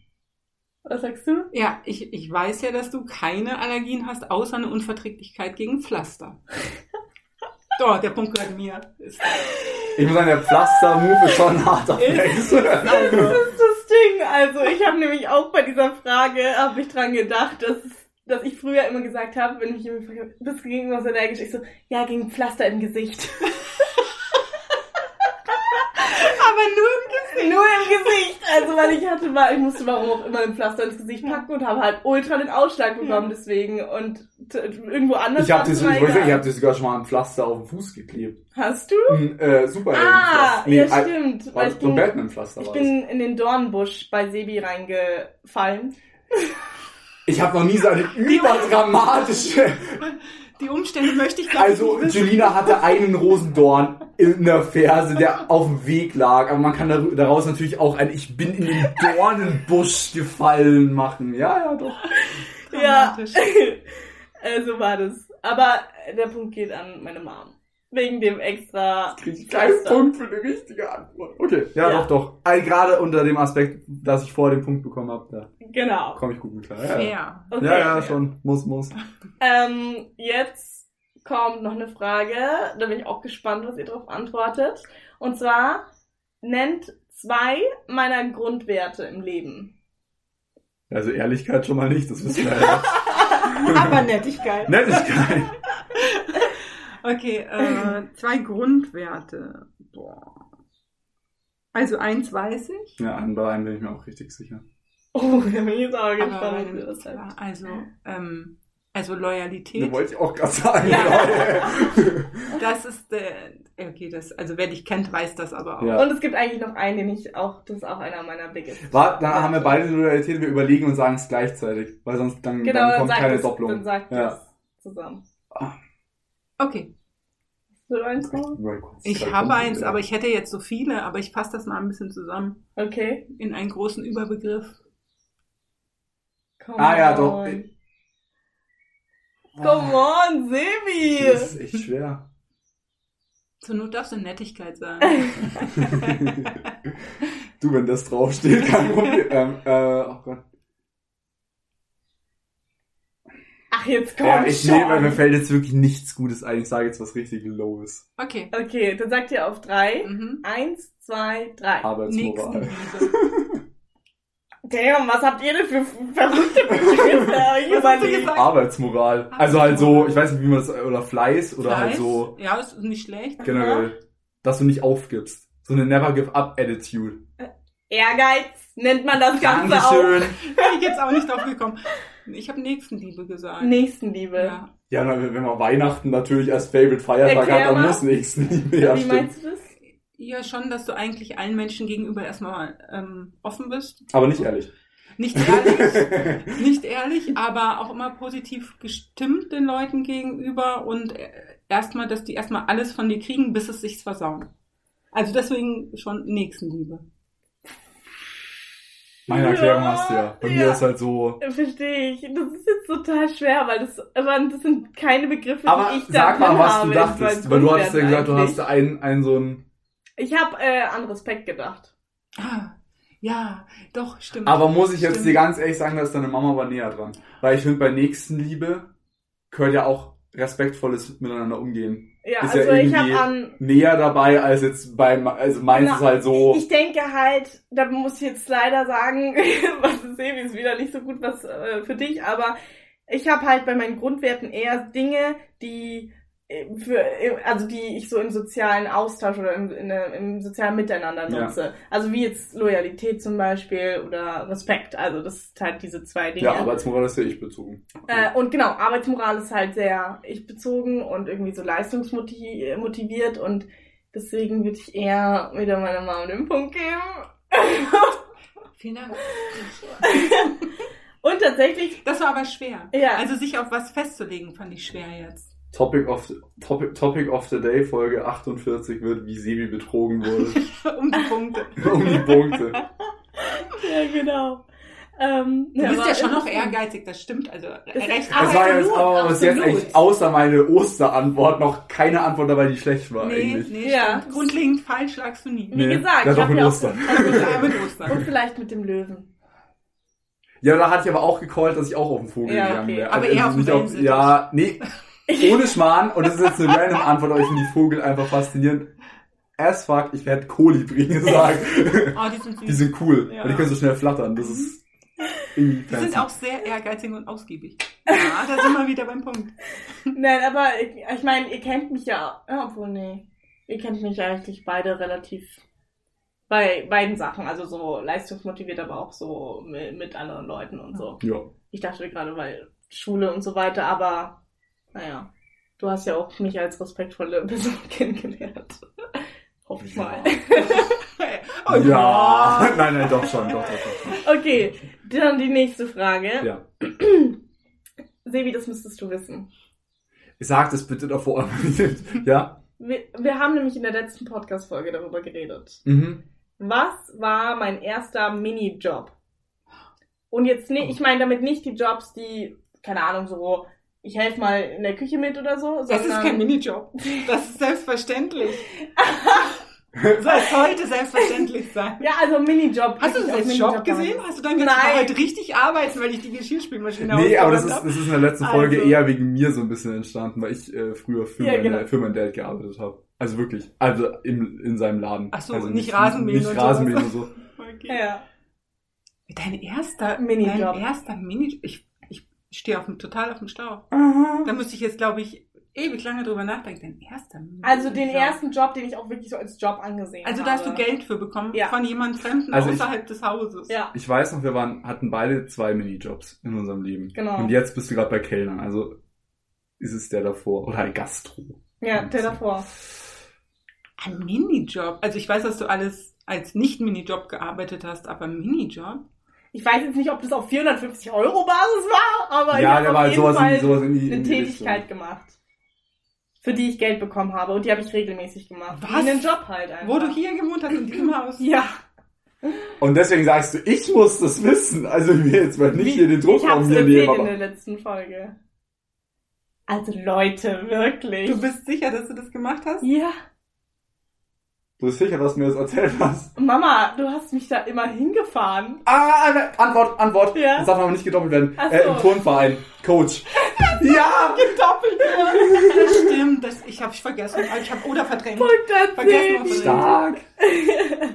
B: Was sagst du?
C: Ja, ich, ich weiß ja, dass du keine Allergien hast, außer eine Unverträglichkeit gegen Pflaster. Doch, der Punkt gehört mir. Ist,
A: Ich muss sagen, der Pflaster-Move ist schon hart auf Flex.
B: Das ist das Ding. Also ich habe nämlich auch bei dieser Frage, habe ich dran gedacht, dass, dass ich früher immer gesagt habe, wenn mich jemand fragt, bist du gegen was allergisch? Ich so, ja, gegen Pflaster im Gesicht.
C: aber nur im
B: Nur im Gesicht. Also weil ich hatte mal, ich musste warum auch immer ein Pflaster ins Gesicht packen und habe halt ultra den Ausschlag bekommen deswegen. Und t- irgendwo anders
A: Ich habe das, ich ich hab das sogar schon mal ein Pflaster auf den Fuß geklebt.
B: Hast du?
A: Ein äh, super
B: Ah,
A: nee,
B: ja
A: ein-
B: stimmt. Weil
A: so
B: ich
A: ein
B: bin,
A: Batman-Pflaster
B: ich
A: war
B: bin in den Dornbusch bei Sebi reingefallen.
A: Ich habe noch nie so eine überdramatische
C: Die Umstände möchte ich gar
A: Also,
C: nicht wissen.
A: Julina hatte einen Rosendorn in der Ferse, der auf dem Weg lag. Aber man kann dar- daraus natürlich auch ein Ich bin in den Dornenbusch gefallen machen. Ja, ja, doch.
B: Ja,
C: Dramatisch.
B: äh, so war das. Aber der Punkt geht an meine Mom. Wegen dem extra.
A: Krieg ich keinen
B: Pflaster.
A: Punkt für eine richtige Antwort. Okay, ja,
B: Ja.
A: doch, doch. Also, gerade unter dem Aspekt, dass ich vorher den Punkt bekommen habe, da
B: Genau.
A: komme ich gut mit klar. Ja, ja.
C: Fair.
B: Okay.
A: ja, ja, schon. Muss, muss.
B: Ähm, jetzt kommt noch eine Frage. Da bin ich auch gespannt, was ihr darauf antwortet. Und zwar nennt zwei meiner Grundwerte im Leben.
A: Also Ehrlichkeit schon mal nicht, das wissen wir ja.
C: Aber Nettigkeit.
A: Nettigkeit.
C: Okay, äh, zwei Grundwerte. Boah. Also eins weiß ich.
A: Ja, an bei einem bin ich mir auch richtig sicher.
B: Oh, da bin ich jetzt aber
C: Aber
B: gespannt, ihr das sagt.
C: also, ähm, also
A: Da
C: Loyalität.
A: wollte ich auch gerade sagen.
C: Ja. Das ist der, okay, das, also wer dich kennt, weiß das aber auch.
A: Ja.
B: Und es gibt eigentlich noch einen, den ich auch, das ist auch einer meiner biggest.
A: War, dann haben wir beide Loyalität, wir überlegen und sagen es gleichzeitig, weil sonst dann,
B: Genau,
A: dann
B: dann
A: kommt
B: sagt
A: keine
B: es,
A: Doppelung.
B: dann sagt
A: Ja.
B: es zusammen.
C: Okay,
B: So eins noch?
C: ich habe eins, aber ich hätte jetzt so viele, aber ich fasse das mal ein bisschen zusammen
B: Okay.
C: in einen großen Überbegriff.
B: Come
A: Ah ja,
B: on.
A: doch.
B: Come on, Sebi!
A: Das ist echt schwer.
C: Zur Not darfst du Nettigkeit sagen.
A: du, wenn das draufsteht, kein Problem. ähm, äh, oh Gott.
B: Ach, jetzt komm
A: Ja, ich
B: schon.
A: nehme, weil mir fällt jetzt wirklich nichts Gutes ein. Ich sage jetzt was richtig Lowes.
C: Okay.
B: Okay, dann sagt ihr auf drei.
C: Mhm.
B: Eins, zwei, drei.
A: Arbeitsmoral.
B: Damn, was habt ihr denn für verrückte Begriffe?
A: Arbeitsmoral. Also halt so, ich weiß nicht, wie man das, oder Fleiß oder halt
C: Fleiß?
A: so
C: Ja, ist nicht schlecht.
A: generell, dass du nicht aufgibst. So eine Never Give Up Attitude.
B: Ehrgeiz nennt man das Ganze auch.
A: Dankeschön.
C: Wäre ich jetzt auch nicht drauf gekommen. Ich habe Nächstenliebe gesagt.
B: Nächstenliebe.
C: Ja.
A: Ja, wenn man Weihnachten natürlich als Favorite Feiertag
B: Erklär
A: hat, dann
B: mal.
A: muss Nächstenliebe ja
B: Wie
A: stimmt.
B: meinst du das?
C: Ja, schon, dass du eigentlich allen Menschen gegenüber erstmal ähm, offen bist.
A: Aber nicht ehrlich.
C: Nicht ehrlich, nicht ehrlich, aber auch immer positiv gestimmt den Leuten gegenüber und äh, erstmal, dass die erstmal alles von dir kriegen, bis es sich versauen. Also deswegen schon Nächstenliebe.
A: Meine Erklärung
B: Ja,
A: hast du ja. Bei
B: ja.
A: mir ist halt so.
B: Verstehe ich. Das ist jetzt total schwer, weil das, aber das sind keine Begriffe,
A: Aber
B: die ich da
A: sag mal, was du dachtest. Weil du hattest ja gesagt, du
B: eigentlich.
A: hast einen, einen so ein.
B: Ich habe äh, an Respekt gedacht.
C: Ah, ja, doch, stimmt.
A: Aber muss ich jetzt
C: Stimmt.
A: dir ganz ehrlich sagen, dass deine Mama war näher dran. Weil ich finde, bei Nächstenliebe gehört ja auch respektvolles Miteinander umgehen.
B: Ja,
A: Ist ja
B: also ich
A: irgendwie-
B: habe an
A: Näher dabei als jetzt beim, also meins
B: Na,
A: ist halt so.
B: Ich denke halt, da muss ich jetzt leider sagen, was ist Sebi ist wieder nicht so gut was äh, für dich, aber ich habe halt bei meinen Grundwerten eher Dinge, die für äh, also die ich so im sozialen Austausch oder im, in, der- im sozialen Miteinander
A: Ja.
B: nutze. Also wie jetzt Loyalität zum Beispiel oder Respekt. Also das ist halt diese zwei Dinge.
A: ja, Arbeitsmoral ist ja ich bezogen.
B: Äh, und genau, Arbeitsmoral ist halt sehr ich-bezogen und irgendwie so leistungsmotiviert und deswegen würde ich eher wieder meiner Mama den Punkt geben.
C: Vielen Dank.
B: Und tatsächlich,
C: Das war aber schwer.
B: Ja.
C: Also sich auf was festzulegen, fand ich schwer jetzt.
A: Topic of, Topic, Topic of the Day, Folge 48 wird, wie Sebi betrogen wurde.
C: um die Punkte.
A: um die Punkte.
B: ja genau. Ähm,
C: Du bist
B: war
C: ja schon noch ehrgeizig, das stimmt. Also
B: Das-
C: recht.
B: Aber
A: Das war jetzt
B: absolut,
A: aber bis jetzt echt außer meine Osterantwort noch keine Antwort dabei, die schlecht war
C: nee,
A: eigentlich.
C: nee,
B: Ja.
C: stimmt. Grundlegend falsch lagst du nie.
B: Wie gesagt,
A: ja,
B: ich
A: doch
B: hab
A: mit
B: ja auch-
A: Ostern.
C: Ja, mit
B: Und
C: Ostern.
B: vielleicht mit dem Löwen.
A: Ja, da hatte ich aber auch gecallt, dass ich auch auf den Vogel
B: Ja,
A: gegangen
B: okay.
A: wäre.
C: Aber eher auf den.
A: Ja, nee, ohne Schmarrn. Und das ist jetzt eine random Antwort, aber ich finde die Vogel einfach faszinierend. As fuck, ich werde Kolibri gesagt.
C: Oh, die sind süß.
A: die sind cool.
C: Ja.
A: Und die können so schnell flattern. Das ist irgendwie
C: Die sind
A: fancy.
C: auch sehr ehrgeizig und ausgiebig. Ja, da sind wir wieder beim Punkt.
B: Nein, aber ich, ich meine, ihr kennt mich ja, ja, obwohl, nee. Ihr kennt mich ja eigentlich beide relativ bei beiden Sachen, also so leistungsmotiviert, aber auch so mit, mit anderen Leuten und so.
A: Ja.
B: Ich dachte gerade, weil Schule und so weiter, aber naja, du hast ja auch mich als respektvolle Person kennengelernt. Hoffe ich mal.
C: Oh,
A: ja. Nein, nein, doch schon, doch, doch, doch. schon.
B: Okay, dann die nächste Frage.
A: Ja.
B: Sebi, das müsstest du wissen.
A: Sag das bitte davor. ja?
B: Wir, wir haben nämlich in der letzten Podcast-Folge darüber geredet.
A: Mhm.
B: Was war mein erster Minijob? Und jetzt nicht, ich meine damit nicht die Jobs, die, keine Ahnung, so, ich helfe mal in der Küche mit oder so,
C: Das ist kein Minijob. Das ist selbstverständlich. Das sollte selbstverständlich sein.
B: Ja, also Minijob.
C: Hast du das als Job
B: Minijob
C: gesehen? Hast du dann gedacht,
B: Nein.
C: ich heute richtig arbeiten, weil ich die Geschirrspülmaschine
A: Nee, aber das ist, das ist in der letzten Folge
C: Also.
A: eher wegen mir so ein bisschen entstanden, weil ich äh, früher für,
B: Ja,
A: meine,
B: genau.
A: für meinen Dad gearbeitet habe. Also wirklich. Also im, in seinem Laden.
C: Ach so,
A: also
C: nicht Rasenmähen
A: Nicht
C: und
A: Rasenmähen und so.
C: Okay.
B: Ja.
C: Dein erster
B: Minijob.
C: Dein erster Minijob. Ich, ich stehe auf dem, total auf dem Schlauch.
B: Aha.
C: Da müsste ich jetzt, glaube ich, ewig lange drüber nachdenken. Dein erster Minijob.
B: Also den ersten Job, den ich auch wirklich so als Job angesehen
C: Also
B: habe.
C: da hast du Geld für bekommen
B: Ja.
C: von jemand Fremden
A: Also ich-
C: außerhalb des Hauses.
B: Ja,
A: Ich weiß noch, wir waren, hatten beide zwei Minijobs in unserem Leben.
B: Genau.
A: Und jetzt bist du gerade bei Kellnern. Also ist es der davor. Oder ein Gastro.
B: ja, der davor.
C: Ein Minijob. Also ich weiß, dass du alles als Nicht-Minijob gearbeitet hast, aber Minijob?
B: Ich weiß jetzt nicht, ob das auf 450 Euro Basis war, aber ich
A: ja,
B: habe
A: der
B: auf
A: halt
B: jeden
A: sowas
B: Fall
A: in, sowas in die,
B: eine
A: in die
B: Tätigkeit
A: Richtung.
B: gemacht. Für die ich Geld bekommen habe und die habe ich regelmäßig gemacht.
C: Was?
B: Wie einen Job halt einfach.
C: Wo du hier gewohnt hast, in diesem Haus?
B: Ja.
A: Und deswegen sagst du, ich muss das wissen. Also ich will jetzt mal nicht
B: Wie-
A: hier den Druck
B: ich
A: von mir nehmen.
B: in
A: Aber
B: der letzten Folge. Also Leute, wirklich.
C: Du bist sicher, dass du das gemacht hast?
B: ja.
A: Du bist sicher, dass du mir das erzählt hast?
B: Mama, du hast mich da immer hingefahren.
A: Ah, eine Antwort, Antwort.
B: Ja.
A: Das darf aber nicht gedoppelt werden.
B: Ach
A: Äh,
B: so.
A: Im Turnverein. Coach. ja!
B: Gedoppelt.
C: Das stimmt, das, ich habe vergessen. Ich habe oder verdrängt.
B: Punkt
C: Vergessen
A: Stark.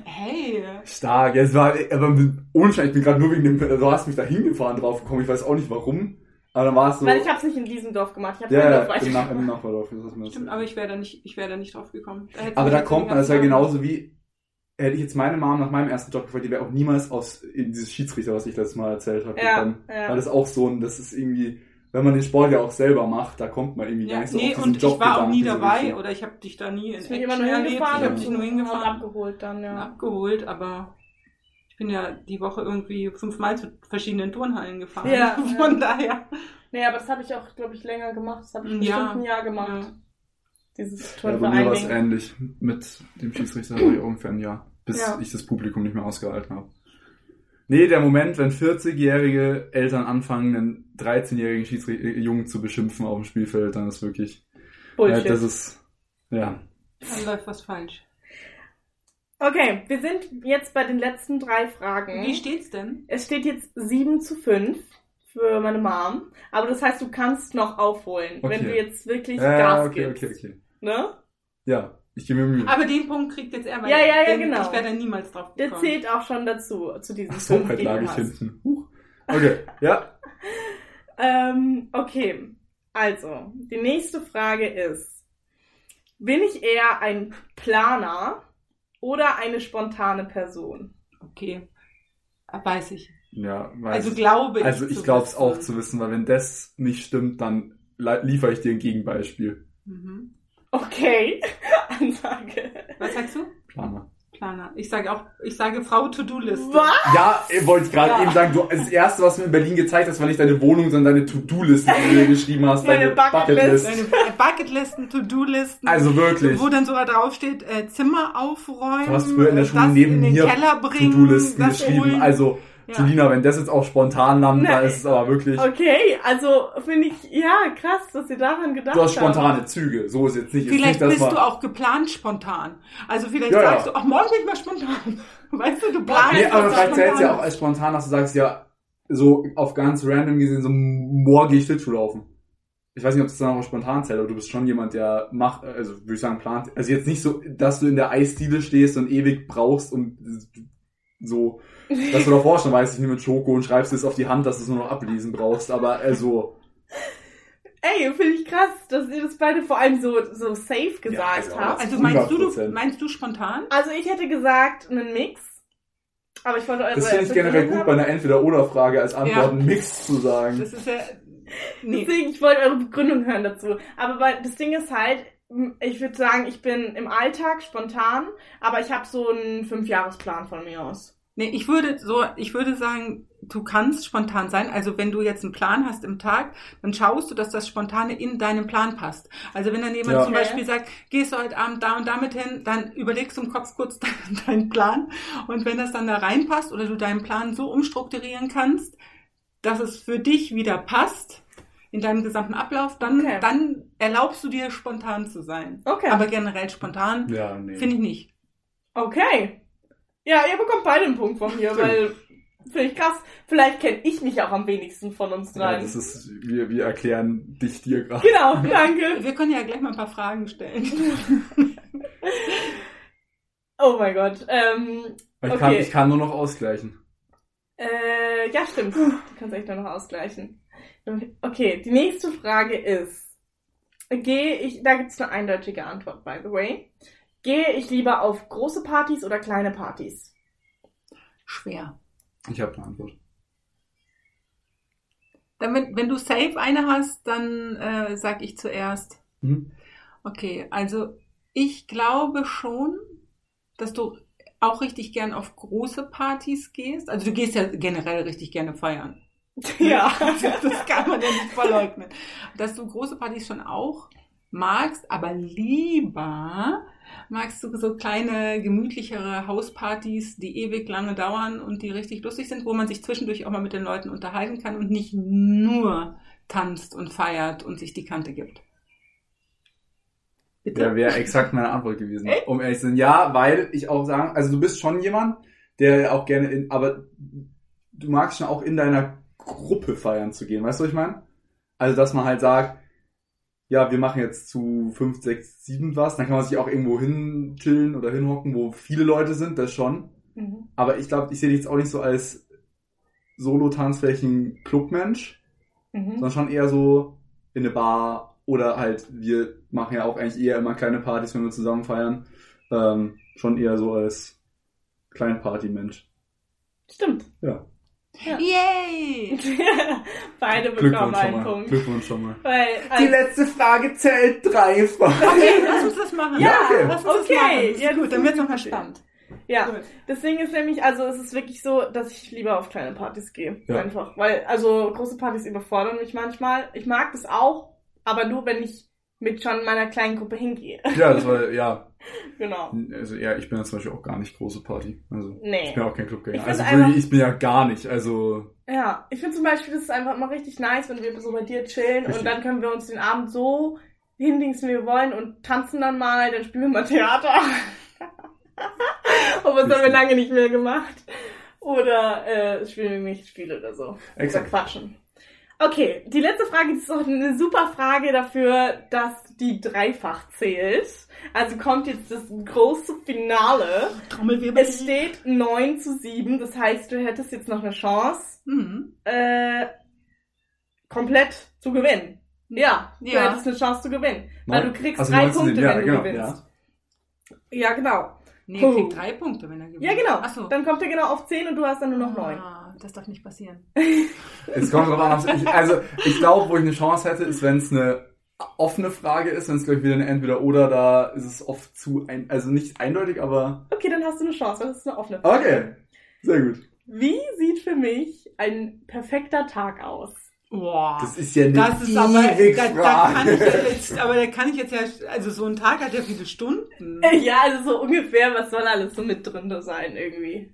C: Hey.
A: Stark. Jetzt war, aber ohne Scheiß, ich bin gerade nur wegen dem, du hast mich da hingefahren drauf gekommen. Ich weiß auch nicht warum. Aber dann war es so.
B: Weil ich hab's nicht in diesem Dorf gemacht. Ich hab's
A: ja,
B: in
A: ja, im, Nach im Nachbardorf. Ist
C: Stimmt, aber ich wäre da nicht, ich wäre da nicht drauf gekommen. Da
A: Aber da kommt man, das ist ja genauso wie, hätte ich jetzt meine Mom nach meinem ersten Job gefragt, die wäre auch niemals aus, in dieses Schiedsrichter, was ich letztes Mal erzählt habe,
B: Ja,
A: gekommen.
B: ja.
A: Weil das auch so ein, das ist irgendwie, wenn man den Sport ja auch selber macht, da kommt man irgendwie gar
C: Ja,
A: nicht so
C: nee,
A: auf diesen
C: und ich war auch nie dabei oder ich habe dich da nie in
B: Ich bin
C: Action
B: immer nur
C: erlebt.
B: hingefahren
C: Ich habe
B: und
C: dich nur
B: und
C: hingefahren
B: abgeholt dann,
C: und
B: ja.
C: abgeholt, aber bin ja die Woche irgendwie fünfmal zu verschiedenen Turnhallen gefahren.
B: Ja,
C: Von
B: ja.
C: daher.
B: Nee, aber das habe ich auch, glaube ich, länger gemacht. Das habe ich
C: Ja,
B: bestimmt ein Jahr gemacht.
C: ja.
B: Dieses
A: Ja, bei mir war es ähnlich. Mit dem Schiedsrichter war ich ungefähr ein Jahr, bis
B: Ja.
A: ich das Publikum nicht mehr ausgehalten habe. Nee, der Moment, wenn 40-jährige Eltern anfangen, einen 13-jährigen Schiedsrichter Jungen zu beschimpfen auf dem Spielfeld, dann ist wirklich,
B: Bullshit.
A: ja, das ist, ja.
C: Dann läuft was falsch.
B: Okay, wir sind jetzt bei den letzten drei Fragen.
C: Wie steht's denn?
B: Es steht jetzt 7 zu 5 für meine Mom. Aber das heißt, du kannst noch aufholen, wenn
A: Okay.
B: du jetzt wirklich
A: Ja,
B: Gas
A: okay,
B: gibst.
A: okay, okay.
B: Ne?
A: Ja, ich gebe mir Mühe.
C: Aber den Punkt kriegt jetzt er, weil
B: Ja, ja, ja, genau.
C: ich wäre da niemals drauf
B: Der
C: gekommen.
B: zählt auch schon dazu, zu diesen
A: Ach so,
B: fünf,
A: halt
B: die
A: lag ich
B: hast.
A: hinten. Huch. Okay, ja.
B: Ähm, okay. Also, die nächste Frage ist, bin ich eher ein Planer oder eine spontane Person?
C: Okay. Weiß ich.
A: Ja, weiß
C: Also
A: ich.
C: glaube ich.
A: Also ich glaube es auch zu wissen, weil wenn das nicht stimmt, dann li- liefere ich dir ein Gegenbeispiel.
C: Mhm.
B: Okay. Ansage.
C: Was sagst du?
A: Planer.
C: Planer. Ich sage auch, ich sage Frau To-Do-Liste.
B: Was?
A: Ja, ich wollte ich gerade
B: Ja.
A: eben sagen, du, das erste, was du mir in Berlin gezeigt hast, war nicht deine Wohnung, sondern deine To-Do-Liste, die du dir geschrieben hast,
B: Meine
A: deine
B: Bucketlist.
A: Bucketlist.
C: Deine Bucketlisten, To-Do-Listen.
A: Also wirklich.
C: Wo dann sogar draufsteht, äh, Zimmer aufräumen.
A: Du hast früher in der Schule
C: das
A: neben
C: in den
A: mir
C: Keller bringen.
A: To-Do-Listen geschrieben.
C: holen.
A: Also,
C: Ja.
A: Julina, wenn das jetzt auch spontan landet, dann
B: Nein.
A: ist es aber wirklich.
B: Okay, also finde ich, ja, krass, dass ihr daran gedacht
A: Du hast
B: habt.
A: spontane Züge. So ist jetzt nicht.
C: Vielleicht
A: nicht, dass
C: bist du auch geplant spontan. Also vielleicht
A: Ja, ja.
C: sagst du, ach, morgen bin ich mal spontan. Weißt du, du planst.
A: Nee, aber vielleicht zählt es ja
C: spontan
A: auch als spontan, dass du sagst, ja, so auf ganz random gesehen, so morgen gehe ich Schlittschuh laufen. Ich weiß nicht, ob das dann auch spontan zählt, aber du bist schon jemand, der macht, also würde ich sagen, plant. Also jetzt nicht so, dass du in der Eisdiele stehst und ewig brauchst und so, dass du davor schon weißt, ich nehme Schoko und schreibst es auf die Hand, dass du es nur noch ablesen brauchst, aber also,
B: Ey, finde ich krass, dass ihr das beide vor allem so, so safe gesagt
A: also,
B: habt.
C: Also meinst du, du,
A: 100%.
C: meinst du spontan?
B: Also ich hätte gesagt, einen Mix. Aber ich wollte eure
A: das finde ich generell gut bei einer Entweder-Oder-Frage als Antwort
C: Ja.
A: einen Mix zu sagen.
C: Das ist ja. Nee.
B: Deswegen, ich wollte eure Begründung hören dazu. Aber das Ding ist halt, ich würde sagen, ich bin im Alltag spontan, aber ich habe so einen Fünfjahresplan von mir aus.
C: Nee, ich würde so, ich würde sagen, du kannst spontan sein. Also wenn du jetzt einen Plan hast im Tag, dann schaust du, dass das Spontane in deinen Plan passt. Also wenn dann jemand
A: Ja.
C: zum
B: Okay.
C: Beispiel sagt, gehst du heute Abend da und damit hin, dann überlegst du im Kopf kurz deinen Plan. Und wenn das dann da reinpasst oder du deinen Plan so umstrukturieren kannst, dass es für dich wieder passt in deinem gesamten Ablauf, dann,
B: Okay.
C: dann erlaubst du dir spontan zu sein.
B: Okay.
C: Aber generell spontan
A: Ja, nee.
C: finde ich nicht.
B: Okay. Ja, ihr bekommt beide einen Punkt von mir,
A: Stimmt.
B: weil finde ich krass. Vielleicht kenne ich mich auch am wenigsten von uns
A: ja,
B: dreien.
A: das ist, wir, wir erklären dich dir gerade.
B: genau, danke.
C: Wir können ja gleich mal ein paar Fragen stellen.
B: Oh mein Gott. Ähm,
A: Ich, kann,
B: Okay.
A: ich kann nur noch ausgleichen.
B: Äh, ja, stimmt. Du kannst echt nur noch ausgleichen. Okay, die nächste Frage ist, gehe ich, da gibt's eine eindeutige Antwort, by the way. Gehe ich lieber auf große Partys oder kleine Partys?
C: Schwer.
A: Ich habe eine Antwort.
C: Damit, wenn du safe eine hast, dann äh, sag ich zuerst.
A: Mhm.
C: Okay, also ich glaube schon, dass du auch richtig gern auf große Partys gehst. Also du gehst ja generell richtig gerne feiern.
B: Ja.
C: das kann man ja nicht verleugnen. Dass du große Partys schon auch magst, aber lieber magst du so kleine, gemütlichere Hauspartys, die ewig lange dauern und die richtig lustig sind, wo man sich zwischendurch auch mal mit den Leuten unterhalten kann und nicht nur tanzt und feiert und sich die Kante gibt. Bitte?
A: Der wäre exakt meine Antwort gewesen. Um ehrlich zu sein. Ja, weil ich auch sagen, also du bist schon jemand, der auch gerne in, aber du magst schon auch in deiner Gruppe feiern zu gehen. Weißt du, was ich meine? Also, dass man halt sagt, ja, wir machen jetzt zu 5, 6, 7 was, dann kann man sich auch irgendwo hin chillen oder hinhocken, wo viele Leute sind, das schon.
B: Mhm.
A: Aber ich glaube, ich sehe dich jetzt auch nicht so als Solo-Tanzflächen-Clubmensch,
B: Mhm.
A: sondern schon eher so in eine Bar oder halt, wir machen ja auch eigentlich eher immer kleine Partys, wenn wir zusammen feiern. Ähm, schon eher so als Kleinparty-Mensch.
B: Stimmt.
A: Ja.
B: Ja.
C: Yay!
B: Beide bekommen
A: Glückwunsch schon
B: einen
A: mal.
B: Punkt.
A: Glückwunsch schon mal.
B: Weil,
A: Die letzte Frage zählt drei Fragen.
C: Okay, lass uns das machen.
B: Ja,
A: okay.
C: lass uns
B: okay.
C: das
B: Ja,
C: gut, dann wird's
B: ist
C: nochmal spannend.
B: ja. Das Ding ist nämlich, also es ist wirklich so, dass ich lieber auf kleine Partys gehe.
A: Ja.
B: Einfach. Weil, also große Partys überfordern mich manchmal. Ich mag das auch, aber nur wenn ich mit schon meiner kleinen Gruppe hingehe.
A: Ja, das war, ja.
B: genau.
A: Also, ja, ich bin ja zum Beispiel auch gar nicht große Party. Also,
B: Nee.
A: ich bin auch kein Clubgänger. Also,
B: einfach-
A: wirklich, ich bin ja gar nicht. Also,
B: Ja, ich finde zum Beispiel, das ist einfach immer richtig nice, wenn wir so bei dir chillen
A: Richtig.
B: und dann können wir uns den Abend so hindingsen, wie wir wollen und tanzen dann mal, dann spielen wir mal Theater. und was haben wir lange nicht mehr gemacht. Oder äh, spielen irgendwelche Spiele oder so.
A: Exakt.
B: Oder quatschen. Okay, die letzte Frage ist auch eine super Frage dafür, dass die dreifach zählt. Also kommt jetzt das große Finale.
C: Trommelwirbel.
B: Es steht 9 zu 7, das heißt, du hättest jetzt noch eine Chance,
C: Mhm.
B: äh, komplett zu gewinnen. Ja, du
C: Ja.
B: hättest eine Chance zu gewinnen. Weil du kriegst
A: Also
B: drei
A: 19,
B: Punkte,
A: ja,
B: wenn du
A: genau,
B: gewinnst. Ja, genau.
C: Nee, er kriegt drei Punkte, wenn er gewinnt.
B: Ja, genau.
C: Achso.
B: Dann kommt er genau auf 10 und du hast dann nur noch 9.
C: Ah, das darf nicht passieren.
A: Es kommt drauf an, also ich glaube, wo ich eine Chance hätte, ist, wenn es eine offene Frage ist, wenn es gleich wieder eine Entweder-Oder, da ist es oft zu, ein, also nicht eindeutig, aber
B: Okay, dann hast du eine Chance, weil das ist eine offene.
A: okay, sehr gut.
B: Wie sieht für mich ein perfekter Tag aus?
C: Boah.
A: Das ist ja eine
C: Das ist aber, da, da kann ich ja jetzt, aber da kann ich jetzt ja, also so ein Tag hat ja viele Stunden.
B: Ja, also so ungefähr, was soll alles so mit drin da sein irgendwie?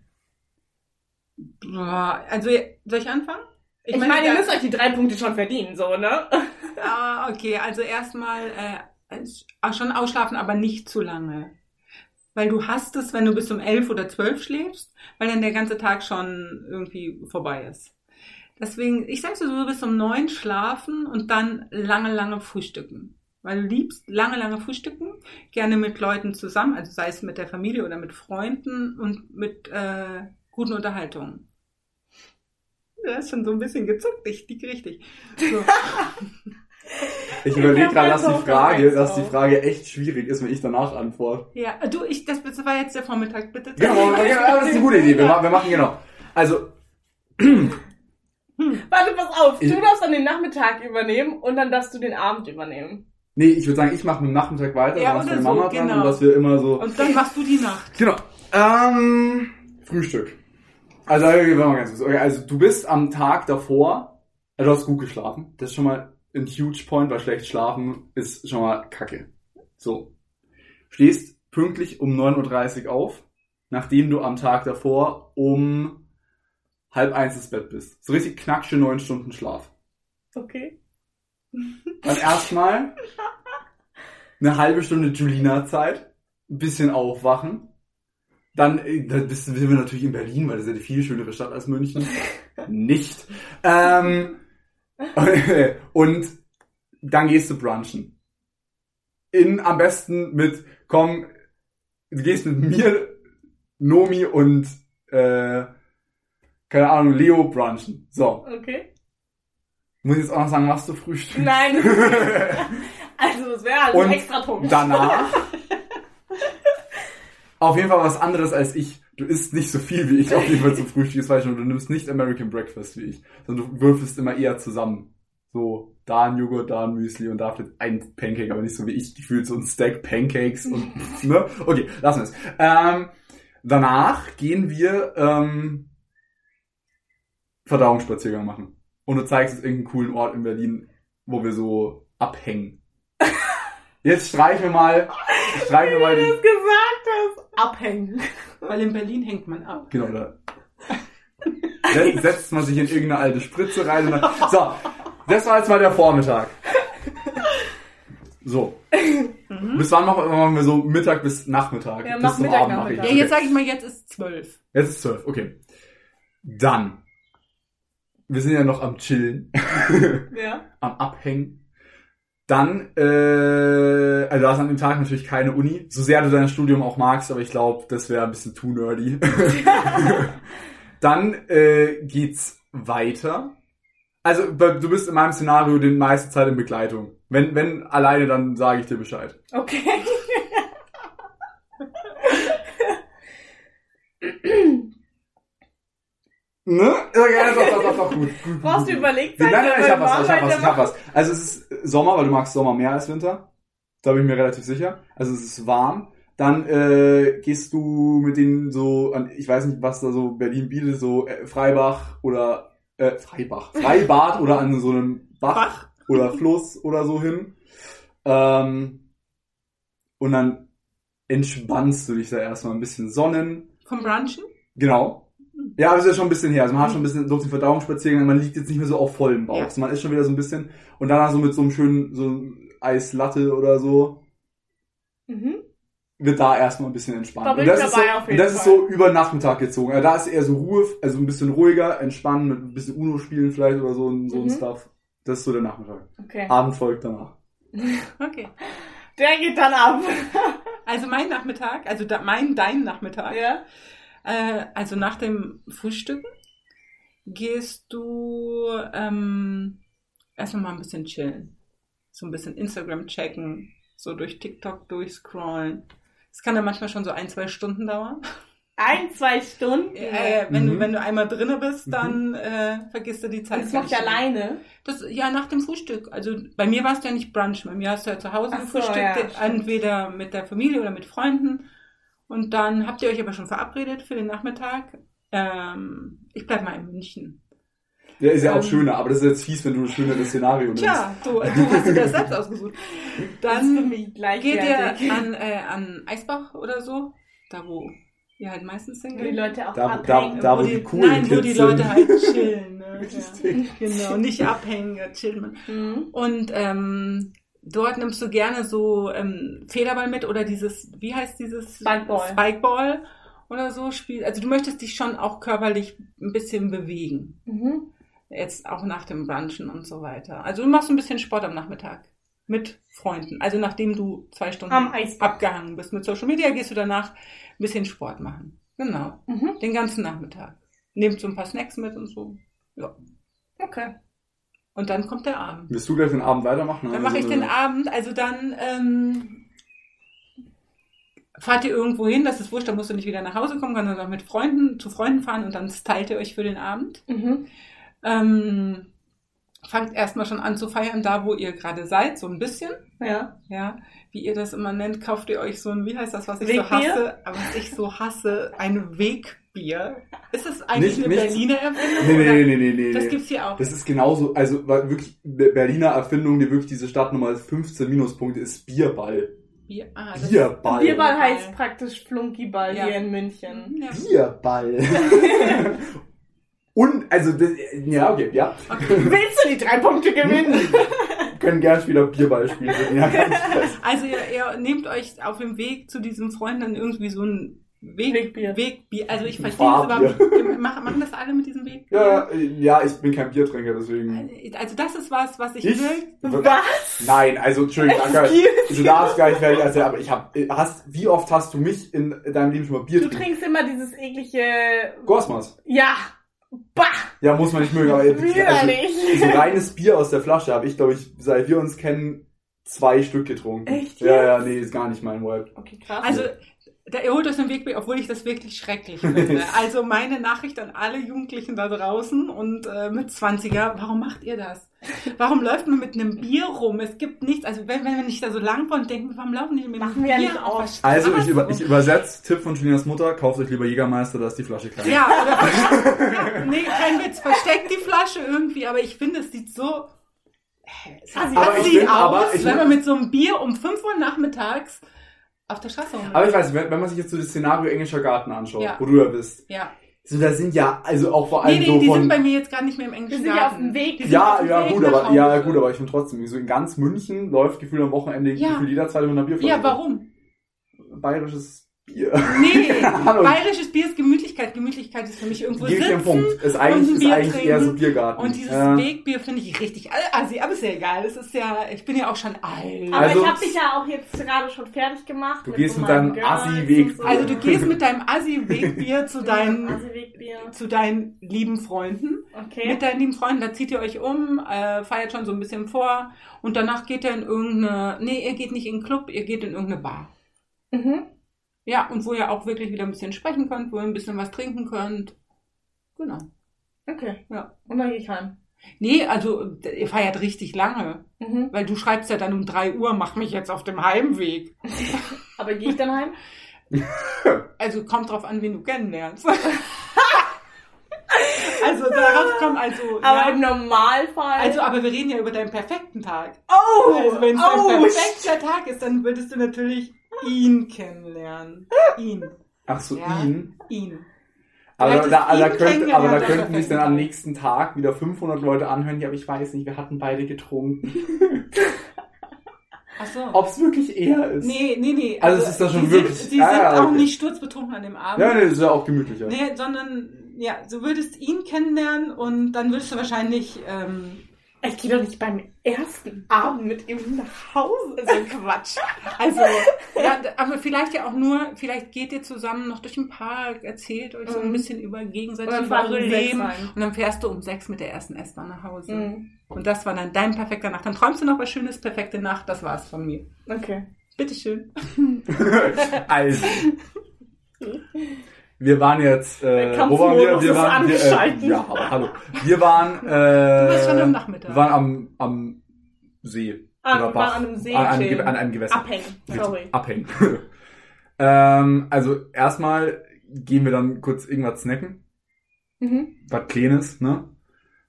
C: Boah, Also, soll ich anfangen?
B: Ich, meine, ihr
C: da-
B: müsst euch die drei Punkte schon verdienen, so, ne?
C: Ah, okay, also erstmal äh, auch schon ausschlafen, aber nicht zu lange. Weil du hast es, wenn du bis um elf oder zwölf schläfst, weil dann der ganze Tag schon irgendwie vorbei ist. Deswegen, ich sag so, so bis um neun schlafen und dann lange, lange frühstücken. Weil du liebst lange, lange frühstücken, gerne mit Leuten zusammen, also sei es mit der Familie oder mit Freunden und mit äh, guten Unterhaltungen. Ja, ist schon so ein bisschen gezuckt, ich lieg richtig. So.
A: Ich überlege gerade, dass die Frage, dass die. Frage echt schwierig ist, wenn ich danach antworte.
C: Ja, du, ich, das, das war jetzt der Vormittag, bitte.
A: Genau, aber das ist eine gute Idee. Wir, ma- wir machen genau. Also,
B: Warte, pass auf.
A: Ich-
B: Du darfst dann den Nachmittag übernehmen und dann darfst du den Abend übernehmen.
A: nee, ich würde sagen, ich mache mit dem Nachmittag weiter,
C: Ja,
A: dann hast
C: oder
A: meine
C: so,
A: Mama dran
C: genau.
A: und dass wir immer so.
C: Und dann machst du die Nacht.
A: Genau. Ähm, Frühstück. Also, okay, warte mal ganz kurz. Okay, also du bist am Tag davor, also du hast gut geschlafen. Das ist schon mal ein huge point, weil schlecht schlafen ist schon mal kacke. So. Stehst pünktlich um 9.30 Uhr auf, nachdem du am Tag davor um halb eins ins Bett bist. So richtig knacksche neun Stunden Schlaf.
B: Okay.
A: Dann erstmal eine halbe Stunde Julina-Zeit, ein bisschen aufwachen. Dann äh, da bist- sind wir natürlich in Berlin, weil das ist ja eine viel schönere Stadt als München. Nicht. Ähm, und dann gehst du brunchen. In, am besten mit, komm, du gehst mit mir, Nomi und, äh, keine Ahnung, Leo brunchen. So.
B: Okay.
A: Muss ich jetzt auch noch sagen, was du frühstückst?
B: Nein. also, das wäre
A: Und
B: ein extra Punkt.
A: danach auf jeden Fall was anderes als ich. Du isst nicht so viel wie ich auf jeden Fall zum Frühstück. Das weiß ich schon. Du nimmst nicht American Breakfast wie ich, sondern du würfelst immer eher zusammen. So, da ein Joghurt, da ein Müsli und da vielleicht ein Pancake, aber nicht so wie ich gefühlt so ein Stack Pancakes und, ne? Okay, lassen wir es. Ähm, danach gehen wir, ähm, Verdauungsspaziergang machen. Und du zeigst uns irgendeinen coolen Ort in Berlin, wo wir so abhängen. Jetzt streichen wir mal, streichen wir mal
B: Wie du das gesagt hast. Abhängen.
C: Weil in Berlin hängt man ab.
A: genau, da Set- setzt man sich in irgendeine alte Spritze rein und dann, so, das war jetzt mal der Vormittag. So. Bis wann machen wir, machen wir so Mittag bis Nachmittag?
B: Ja,
A: bis
B: mach
A: zum
B: Mittag,
A: Abend mache ich.
B: Nachmittag.
C: Ja, jetzt sage ich mal, jetzt ist zwölf.
A: Jetzt ist zwölf, okay. Dann. Wir sind ja noch am Chillen,
B: Ja.
A: am Abhängen. Dann, äh, also du hast an dem Tag natürlich keine Uni, so sehr du dein Studium auch magst, aber ich glaube, das wäre ein bisschen too nerdy. Dann äh, geht's weiter. Also du bist in meinem Szenario die meiste Zeit in Begleitung. Wenn, wenn alleine, dann sage ich dir Bescheid.
B: Okay.
A: Ne? Ja, doch, doch, doch, doch, gut. gut
B: Brauchst du überlegt
A: Nein, nein, nein, ich hab was, ich hab was, ich hab
B: was.
A: was. Also es ist Sommer, weil du magst Sommer mehr als Winter. Da bin ich mir relativ sicher. Also es ist warm. Dann äh, gehst du mit denen so, an, ich weiß nicht, was da so Berlin bietet, so äh, Freibach oder äh, Freibach, Freibad oder an so einem Bach,
C: Bach.
A: oder Fluss oder so hin. Ähm, und dann entspannst du dich da erstmal ein bisschen sonnen.
C: Vom Brunchen?
A: Genau. Ja, aber es ist ja schon ein bisschen her. Also man hat schon ein bisschen durch den Verdauungsspaziergang, man liegt jetzt nicht mehr so auf vollem Bauch.
C: Ja.
A: Also man ist schon wieder so ein bisschen und danach so mit so einem schönen so Eislatte oder so
B: Mhm.
A: wird da erstmal ein bisschen entspannt.
B: Da
A: und das ist
B: dabei
A: so,
B: auf jeden
A: und das ist so über Nachmittag gezogen. Also da ist eher so Ruhe, also ein bisschen ruhiger, entspannen, mit ein bisschen Uno spielen vielleicht oder so, und so ein
B: Mhm.
A: Stuff. Das ist so der Nachmittag.
B: Okay.
A: Abend folgt danach.
C: Okay.
B: Der geht dann ab.
C: Also mein Nachmittag, also da, mein, dein Nachmittag,
B: ja.
C: Äh, also nach dem Frühstücken gehst du ähm, erstmal mal ein bisschen chillen. So ein bisschen Instagram checken, so durch TikTok durchscrollen. Es kann dann manchmal schon so ein, zwei Stunden dauern.
B: Ein, zwei Stunden.
C: Äh, wenn,
A: Mhm.
C: du, wenn du einmal drinne bist,
A: Mhm.
C: dann äh, vergisst du die Zeit.
B: Und das mache ich
C: ganz schnell.
B: alleine.
C: Das, ja, nach dem Frühstück. Also bei mir warst du ja nicht Brunch, bei mir hast du ja zu Hause
B: Ach so,
C: gefrühstückt,
B: ja, stimmt.
C: entweder mit der Familie oder mit Freunden. Und dann habt ihr euch aber schon verabredet für den Nachmittag. Ähm, ich bleib mal in München.
A: Ja, ist ja auch
C: Ähm,
A: schöner, aber das ist jetzt fies, wenn du ein schöneres Szenario nimmst.
C: Tja, du, du hast dir das selbst ausgesucht.
B: Das ist für
C: Dann
B: mich gleich
C: geht ihr an, äh, an Eisbach oder so, da wo ihr halt meistens
B: Wo die. Leute auch
A: Da- da-
B: abhängen.
A: da- wo die coolen
C: Nein, wo die
A: Kids
C: Leute
A: sind.
C: halt chillen. Ne? Ja. Genau, nicht abhängen, ja, chillt man.
B: Mhm.
C: Und ähm, dort nimmst du gerne so ähm, Federball mit oder dieses, wie heißt dieses?
B: Spikeball.
C: Spikeball oder so spiel. Also du möchtest dich schon auch körperlich ein bisschen bewegen.
B: Mhm.
C: Jetzt auch nach dem Brunchen und so weiter. Also du machst ein bisschen Sport am Nachmittag. Mit Freunden. Also nachdem du zwei Stunden abgehangen bist mit Social Media, gehst du danach ein bisschen Sport machen. Genau.
B: Mhm.
C: Den ganzen Nachmittag. Nehmt so ein paar Snacks mit und so.
B: Okay.
C: Und dann kommt der Abend.
A: Willst du gleich den Abend weitermachen?
C: Dann mache ich den Abend, also dann ähm, fahrt ihr irgendwo hin, das ist wurscht, da musst du nicht wieder nach Hause kommen, sondern dann mit Freunden, zu Freunden fahren und dann stylt ihr euch für den Abend.
B: Mhm.
C: Ähm, fangt erstmal schon an zu feiern, da wo ihr gerade seid, so ein bisschen.
B: Ja.
C: Ja, wie ihr das immer nennt, kauft ihr euch so ein, wie heißt das, was ich
B: Wegbier?
C: so hasse, aber was ich so hasse, ein Wegbier. Ist das eigentlich
A: Nicht-
C: eine
A: nicht-
C: Berliner Erfindung?
A: Nee, nee, nee, nee, nee.
C: Das
A: nee.
C: gibt's hier auch.
A: Das ist genauso, also war wirklich Be- Berliner Erfindung, die wirklich diese Stadtnummer als 15 Minuspunkte ist Bierball.
C: Bier, ah,
A: Bierball.
B: Bierball
C: Ball.
B: heißt praktisch Flunkyball
C: Ja.
B: hier in München.
C: Ja.
A: Bierball. Und, also, das, ja, okay, ja.
B: Willst du die drei Punkte gewinnen?
A: Können gern Spieler Bierball spielen. Ja.
C: Also ihr, ihr nehmt euch auf dem Weg zu diesem Freund dann irgendwie so ein Weg,
B: Wegbier.
C: Wegbier. Also ich verstehe das
A: Fahrbier.
C: überhaupt. Machen, machen das alle mit diesem Wegbier?
A: ja, ja, ich bin kein Biertrinker, deswegen.
C: Also das ist was, was ich,
A: Ich?
C: will.
B: Was?
A: Nein, also, Entschuldigung,
B: Excuse
A: du darfst gar nicht fertig erzählen, aber ich hab, hast, wie oft hast du mich in deinem Leben schon mal Bier
B: Du
A: trinken?
B: trinkst immer dieses eklige.
A: Gosmas.
B: Ja. Bah!
A: Ja, muss man nicht mögen, aber also, so reines Bier aus der Flasche habe ich, glaube ich, seit wir uns kennen, zwei Stück getrunken.
B: Echt
A: Ja, ja, nee, ist gar nicht mein Vibe.
B: Okay, krass.
C: Also da, ihr holt euch ein Wegbier, obwohl ich das wirklich schrecklich finde. Also meine Nachricht an alle Jugendlichen da draußen und äh, mit 20er, warum macht ihr das? Warum läuft man mit einem Bier rum? Es gibt nichts, also wenn, wenn wir nicht da so lang wollen, denken wir, warum laufen die mit einem
B: Machen wir ja
C: Bier
B: nicht
C: auf der
A: Also, ich, über, ich übersetze, Tipp von Julinas Mutter, kauft euch lieber Jägermeister, da ist die Flasche klein.
C: Ja, oder versteckt, ja, nee, kein Witz, versteckt die Flasche irgendwie, aber ich finde, es sieht so
A: bin-
C: aus,
A: aber ich
C: wenn
A: bin-
C: man mit so einem Bier um 5 Uhr nachmittags auf der Straße rumläuft.
A: Aber ich weiß, wenn, wenn man sich jetzt so das Szenario englischer Garten anschaut,
C: Ja.
A: wo du da bist,
C: Ja.
A: so, da sind ja, also auch vor
C: Nee,
A: allem
C: nee,
A: so
C: die
A: von...
C: sind bei mir jetzt gar nicht mehr im englischen
B: sind ja
C: Garten.
B: auf dem Weg.
C: Die sind
A: ja,
C: auf dem
A: ja,
C: Weg
A: gut, aber, ja, gut, aber ich finde trotzdem, so in ganz München läuft gefühlt am Wochenende
C: Ja.
A: gefühlt jeder zweite mit einer Bierflasche.
C: Ja, warum?
A: Bayerisches Bier.
C: Nee, bayerisches Bier ist Gemütlichkeit. Gemütlichkeit ist für mich irgendwo
A: Gebe
C: sitzen.
A: Punkt. Ist eigentlich,
C: und ein
A: ist
C: Bier
A: eigentlich eher so
C: trinken.
A: Biergarten.
C: Und dieses
A: ja.
C: Wegbier finde ich richtig assi, aber ist ja egal. Es ist ja, ich bin ja auch schon alt.
B: Aber
A: Also-
B: ich habe dich ja auch jetzt gerade schon fertig gemacht.
A: Du gehst
B: so
A: mit deinem
B: meinen Girls
A: Assi-Weg-
B: und so.
C: Also du gehst mit deinem Assi-Wegbier zu deinen,
B: Assi-Wegbier.
C: zu deinen lieben Freunden.
B: Okay.
C: Mit deinen lieben Freunden, da zieht ihr euch um, äh, feiert schon so ein bisschen vor und danach geht ihr in irgendeine, nee, ihr geht nicht in einen Club, ihr geht in irgendeine Bar.
B: Mhm.
C: Ja, und wo ihr auch wirklich wieder ein bisschen sprechen könnt, wo ihr ein bisschen was trinken könnt. Genau.
B: Okay.
C: Ja.
B: Und dann gehe ich heim.
C: Nee, also ihr feiert richtig lange.
B: Mhm.
C: Weil du schreibst ja dann um 3 Uhr, mach mich jetzt auf dem Heimweg.
B: Aber gehe ich dann heim?
C: Also kommt drauf an, wen du kennenlernst. also darauf kommt also.
B: Aber im
C: ja,
B: Normalfall.
C: also, aber wir reden ja über deinen perfekten Tag.
B: oh!
C: Also wenn es
B: oh,
C: dein perfekter Tag ist, dann würdest du natürlich ihn kennenlernen. Ihn.
A: Ach so,
C: Ja.
A: ihn.
C: Ihn.
A: Aber da, da,
C: ihn
A: könnte,
C: kennengelernt
A: aber da könnten sich dann am nächsten Tag wieder 500 Leute anhören, ja, aber ich weiß nicht, wir hatten beide getrunken.
C: Ach so.
A: Ob es wirklich er ist.
C: Nee, nee, nee.
A: Also es ist doch schon
C: sie
A: wirklich-
C: Sind, sie
A: Ah,
C: sind
A: ja,
C: auch
A: okay.
C: nicht sturzbetrunken an dem Abend.
A: Ja, nee, das ist ja auch gemütlicher.
C: Nee, sondern, ja, du würdest ihn kennenlernen und dann würdest du wahrscheinlich, ähm,
B: Ich gehe doch nicht beim ersten Abend mit ihm nach Hause. So ein Quatsch.
C: also, ja, aber vielleicht ja auch nur, vielleicht geht ihr zusammen noch durch den Park, erzählt euch so ein
B: Mhm.
C: bisschen über gegenseitig über eure Leben und dann fährst du um sechs mit der ersten S-Bahn nach Hause.
B: Mhm.
C: Und das war dann dein perfekter Nacht. Dann träumst du noch was Schönes, perfekte Nacht, das war's von mir.
B: Okay.
C: Bitteschön.
A: also. Wir waren jetzt, äh, wo waren wir? Wir waren, wir, äh,
B: angeschaltet.
A: ja, aber hallo. Wir waren, äh,
C: Du warst schon am Nachmittag.
A: Wir waren am, am See.
B: Ah,
A: oder
B: wir
A: Bach.
B: waren an einem See
A: An, einem an einem Gewässer.
B: Abhängen. Sorry.
A: Abhängen. ähm, also erstmal gehen wir dann kurz irgendwas snacken.
B: Mhm.
A: Was Kleines, ne?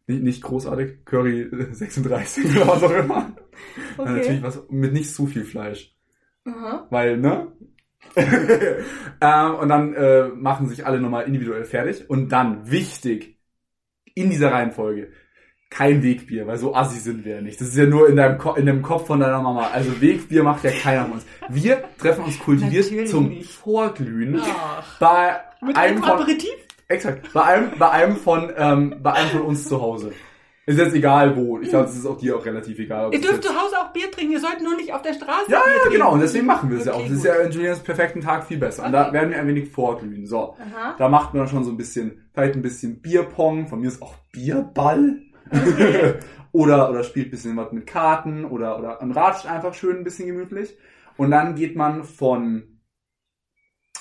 A: Nicht, nicht großartig. Curry äh, 36 oder was auch immer. Dann natürlich
B: Okay.
A: was mit nicht zu viel Fleisch.
B: Aha.
A: Weil, ne? ähm, und dann äh, machen sich alle nochmal individuell fertig. Und dann, wichtig, in dieser Reihenfolge, kein Wegbier, weil so assi sind wir ja nicht. Das ist ja nur in deinem, Ko in dem Kopf von deiner Mama. Also Wegbier macht ja keiner von uns. Wir treffen uns kultiviert
C: Natürlich
A: zum
C: nicht.
A: Vorglühen
C: Ach.
A: bei
C: Mit
A: einem
C: einem Aperitif?
A: exakt, bei einem, bei einem von, ähm, bei einem von uns zu Hause. Ist jetzt egal wo. Ich glaube, es ist auch dir auch relativ egal.
C: Ihr dürft zu Hause auch Bier trinken, ihr sollt nur nicht auf der Straße
A: Ja,
C: Bier
A: ja,
C: trinken.
A: genau. Und deswegen machen wir es ja auch.
C: Okay,
A: Das ist ja in Julians perfekten Tag viel besser. Und da
C: Okay.
A: werden wir ein wenig vorglühen. So.
B: Aha.
A: Da macht man dann schon so ein bisschen, vielleicht ein bisschen Bierpong. Von mir ist auch Bierball.
B: Okay.
A: oder, oder spielt ein bisschen was mit Karten oder, oder und ratscht einfach schön ein bisschen gemütlich. Und dann geht man von,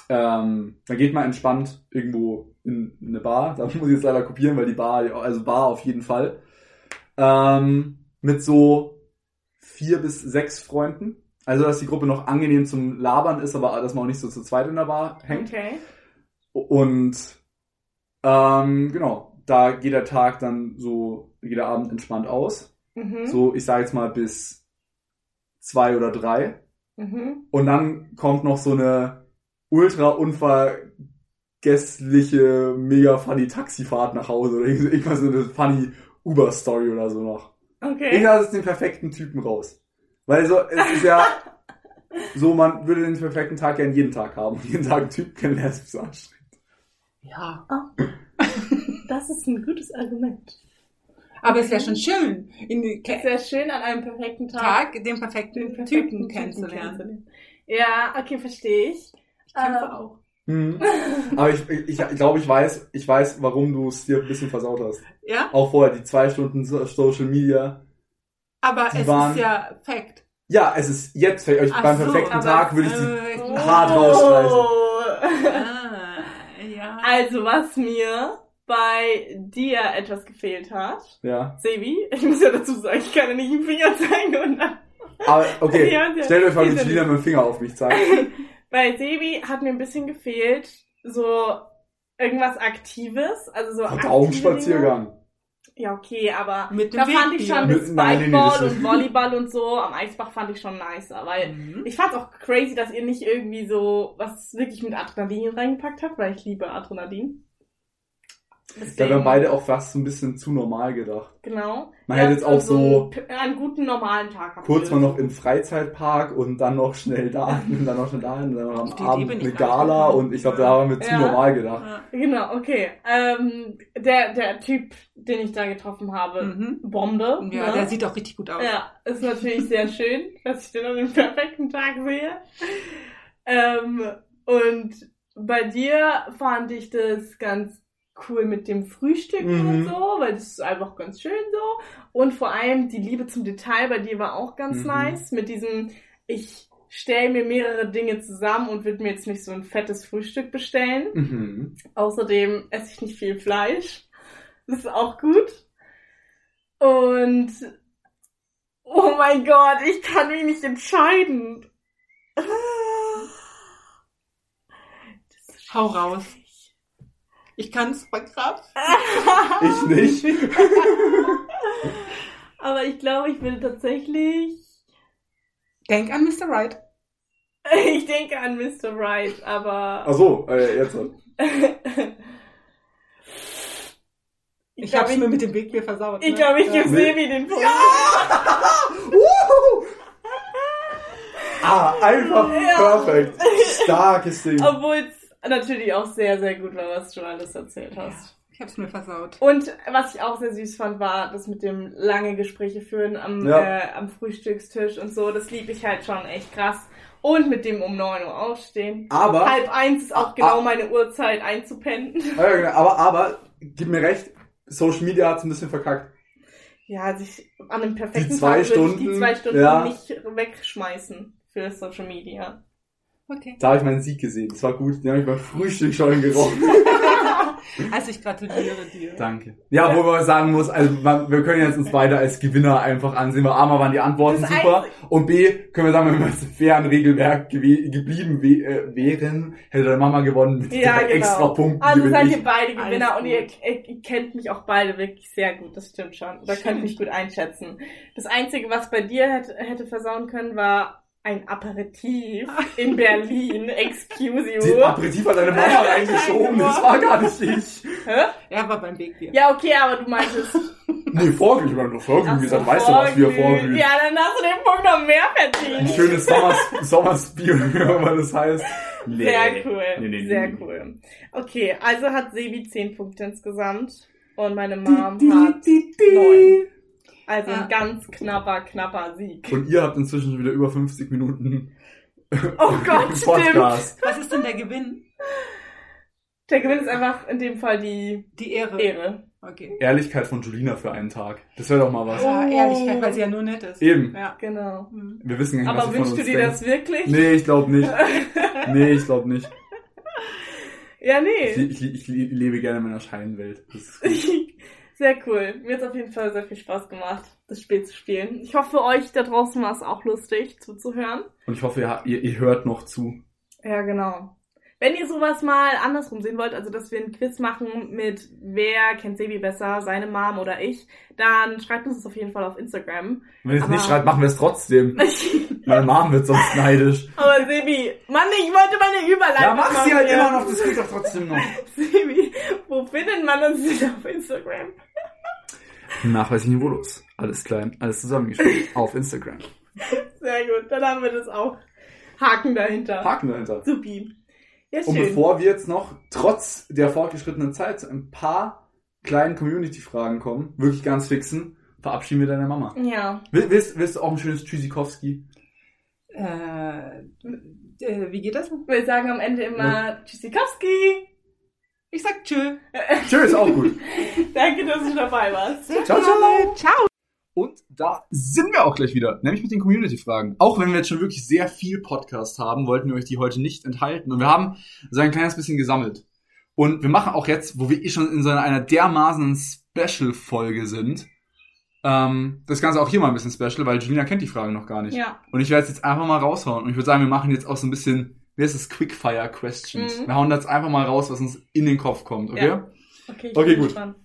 A: ähm, dann geht man entspannt irgendwo in eine Bar. Da muss ich jetzt leider kopieren, weil die Bar, also Bar auf jeden Fall. Ähm, mit so vier bis sechs Freunden. Also, dass die Gruppe noch angenehm zum Labern ist, aber dass man auch nicht so zu zweit in der Bar hängt.
B: Okay.
A: Und ähm, genau, da geht der Tag dann so, geht der Abend entspannt aus.
B: Mhm.
A: So, ich sage jetzt mal bis zwei oder drei.
B: Mhm.
A: Und dann kommt noch so eine ultra unvergessliche, mega funny Taxifahrt nach Hause oder irgend- irgendwas so eine funny Uber-Story oder so noch.
B: Okay.
A: Irgendwas ist den perfekten Typen raus. Weil so, es ist ja so, man würde den perfekten Tag gerne jeden Tag haben. Jeden Tag einen Typ kennenlernen, ist so anstrengend.
C: Ja.
B: Das ist ein gutes Argument.
C: Aber es wäre schon schön, in den Ke-
B: Sehr schön an einem perfekten Tag,
C: Tag den perfekten,
B: den perfekten
C: Typen kennenzulernen.
B: Ja, okay, verstehe ich.
C: Ich kämpfe
B: Ähm,
C: auch.
A: Mhm. Aber ich, ich, ich glaube, ich weiß, ich weiß, warum du es dir ein bisschen versaut hast.
C: Ja?
A: Auch vorher, die zwei Stunden so- Social Media.
C: Aber es
A: waren-
C: ist ja Fact.
A: Ja, es ist jetzt, euch
C: Ach
A: beim
C: so,
A: perfekten Tag würde ich sie
C: ich-
B: Oh.
A: hart rausstreichen.
C: Ah, ja.
B: Also, was mir bei dir etwas gefehlt hat,
A: Ja.
B: Sebi, ich muss ja dazu sagen, ich kann ja nicht den Finger zeigen und dann
A: Aber okay,
B: Ja,
A: stellt euch mal, wie Julia mit dem Finger auf mich zeigt.
B: Bei Sebi hat mir ein bisschen gefehlt, so irgendwas Aktives, also so.
A: Verdauungsspaziergang.
B: Ja, okay, aber
C: Mit dem
B: da fand ich schon
A: Mit-
B: das
A: nein, nee,
B: Spikeball und Volleyball und so am Eisbach fand ich schon nicer, weil
C: Mhm.
B: ich fand's auch crazy, dass ihr nicht irgendwie so was wirklich mit Adrenalin reingepackt habt, weil ich liebe Adrenalin.
A: Da
B: Deswegen,
A: haben beide auch fast so ein bisschen zu normal gedacht.
B: Genau.
A: Man hätte jetzt auch so
B: einen, guten normalen Tag haben
A: kurz mal noch im Freizeitpark und dann noch schnell dahin, und dann noch schnell dahin, und dann noch am
C: die
A: Abend eine Gala und ich glaube, da haben wir zu
B: Ja.
A: normal gedacht.
C: Ja.
B: Genau, okay. Ähm, der, der Typ, den ich da getroffen habe,
C: Mhm.
B: Bombe.
C: Ja,
B: ne?
C: der sieht auch richtig gut aus.
B: Ja, ist natürlich sehr schön, dass ich den an dem perfekten Tag sehe. Ähm, und bei dir fand ich das ganz cool mit dem Frühstücken
A: Mhm.
B: und so, weil das ist einfach ganz schön so. Und vor allem die Liebe zum Detail bei dir war auch ganz
A: Mhm.
B: nice. Mit diesem, ich stelle mir mehrere Dinge zusammen und würde mir jetzt nicht so ein fettes Frühstück bestellen.
A: Mhm.
B: Außerdem esse ich nicht viel Fleisch. Das ist auch gut. Und oh mein Gott, ich kann mich nicht entscheiden.
C: Hau raus. Ich kann es verkraften.
A: Ich nicht.
B: Aber ich glaube, ich will tatsächlich.
C: Denk an Mr. Right.
B: Ich denke an Mr. Right, aber.
A: Ach so, äh, jetzt.
C: Ich,
B: glaub,
C: hab's mir mit dem Weg hier versaut.
B: Ich
C: ne?
B: glaube, ich
C: Ja.
B: gebe
A: Nee.
B: Sebi den Punkt.
A: Wuhu! ah, einfach
B: Ja.
A: perfekt. Starkes Ding.
B: Obwohl es natürlich auch sehr, sehr gut war, was du alles erzählt hast.
C: Ich hab's mir versaut.
B: Und was ich auch sehr süß fand, war das mit dem lange Gespräche führen am,
A: Ja.
B: äh, am Frühstückstisch und so. Das lieb ich halt schon echt krass. Und mit dem um 9 Uhr aufstehen.
A: Aber,
B: Halb eins ist auch genau
A: Ah.
B: meine Uhrzeit einzupennen.
A: äh, aber, aber, gib mir recht, Social Media hat's ein bisschen verkackt.
B: Ja, also ich, an einem perfekten
A: Die zwei
B: Tag würde ich die
A: Stunden,
B: zwei Stunden
A: ja.
B: nicht wegschmeißen für Social Media.
C: Okay.
A: Da habe ich meinen Sieg gesehen. Das war gut. Den habe ich beim Frühstück schon gerochen.
C: Also ich gratuliere dir.
A: Danke. Ja, wo man sagen muss, also man, wir können jetzt uns beide als Gewinner einfach ansehen, weil A, mal waren die Antworten
B: Das
A: super und B, können wir sagen, wenn wir das fairen Regelwerk gewe- geblieben we äh, wären, hätte deine Mama gewonnen mit
B: Ja,
A: drei
B: genau.
A: extra Punkten.
B: Also seid ihr beide Gewinner
C: Alles
B: und ihr, ihr, ihr kennt mich auch beide wirklich sehr gut, das stimmt schon. Oder könnt mich gut einschätzen. Das Einzige, was bei dir hätte, hätte versauen können, war ein Aperitif in Berlin. Excuse
A: Den
B: you.
A: Aperitif hat deine Mama reingeschoben, das war gar nicht ich.
B: Hä?
C: Er war beim Weg hier.
B: Ja, okay, aber du meintest.
A: Nee, vorglüht, ich habe doch vorglüht
B: Ach so,
A: gesagt, weißt du, was wir
B: vorglühen.
A: vorglüht?
B: Ja, dann hast du den Punkt noch mehr
A: Ein
B: verdient.
A: schönes Sommers Sommersbier, wie auch immer das heißt. Nee.
B: Sehr cool.
A: Nee, nee, nee,
B: Sehr cool. Okay, also hat Sebi 10 Punkte insgesamt und meine Mom hat 9. Also
C: Ja.
B: ein ganz knapper, knapper Sieg.
A: Und ihr habt inzwischen schon wieder über 50 Minuten
B: Oh Gott, stimmt.
A: Podcast.
C: Was ist denn der Gewinn?
B: Der Gewinn ist einfach in dem Fall die
C: Die Ehre.
B: Ehre.
C: Okay.
A: Ehrlichkeit von Julina für einen Tag. Das wäre doch mal was.
B: Oh.
C: Ja, Ehrlichkeit, weil sie ja nur nett ist.
A: Eben.
C: Ja.
B: Genau.
C: Hm.
A: Wir wissen gar nicht, was
B: Aber
A: sie von
B: wünschst
A: uns
B: du dir
A: denkt.
B: das wirklich?
A: Nee, ich glaube nicht. Nee, ich glaube nicht.
B: Ja,
A: Ich,
B: nee.
A: ich, ich lebe gerne in meiner Scheinwelt.
B: Sehr cool. Mir hat auf jeden Fall sehr viel Spaß gemacht, das Spiel zu spielen. Ich hoffe, euch da draußen war es auch lustig zuzuhören.
A: Und ich hoffe, ihr, ihr, ihr hört noch zu.
B: Ja, genau. Wenn ihr sowas mal andersrum sehen wollt, also dass wir ein Quiz machen mit wer kennt Sebi besser, seine Mom oder ich, dann schreibt uns das auf jeden Fall auf Instagram.
A: Wenn ihr es nicht schreibt, machen wir es trotzdem. Meine Mom wird sonst neidisch.
B: Aber Sebi, Mann, ich wollte meine Überleitung
A: Ja, mach sie halt immer noch, das geht doch trotzdem noch.
B: Sebi, wo findet man uns denn auf Instagram?
A: Nachweislich niveaulos. Alles klein, alles zusammengeschrieben. Auf Instagram.
B: Sehr gut, dann haben wir das auch. Haken dahinter.
A: Haken dahinter.
B: Supi. Ja,
A: Und bevor wir jetzt noch, trotz der fortgeschrittenen Zeit, zu ein paar kleinen Community-Fragen kommen, wirklich ganz fixen, verabschieden wir deine Mama.
B: ja.
A: Will- Willst, willst du auch ein schönes Tschüssikowski?
C: Äh, äh, wie geht das?
B: Wir sagen am Ende immer Tschüssikowski.
C: Ich sag tschö.
A: Tschüss, auch gut.
B: Danke, dass du dabei warst.
A: Ciao, ciao.
C: Ciao.
A: Und da sind wir auch gleich wieder, nämlich mit den Community-Fragen. Auch wenn wir jetzt schon wirklich sehr viel Podcast haben, wollten wir euch die heute nicht enthalten. Und wir haben so ein kleines bisschen gesammelt. Und wir machen auch jetzt, wo wir eh schon in so einer dermaßen Special-Folge sind, ähm, das Ganze auch hier mal ein bisschen special, weil Julina kennt die Fragen noch gar nicht.
B: Ja.
A: Und ich werde es jetzt einfach mal raushauen. Und ich würde sagen, wir machen jetzt auch so ein bisschen, wie heißt das, Quickfire Questions.
B: Mhm.
A: Wir hauen jetzt einfach mal raus, was uns in den Kopf kommt, okay?
B: Ja. Okay,
A: Okay, gut.
B: gespannt.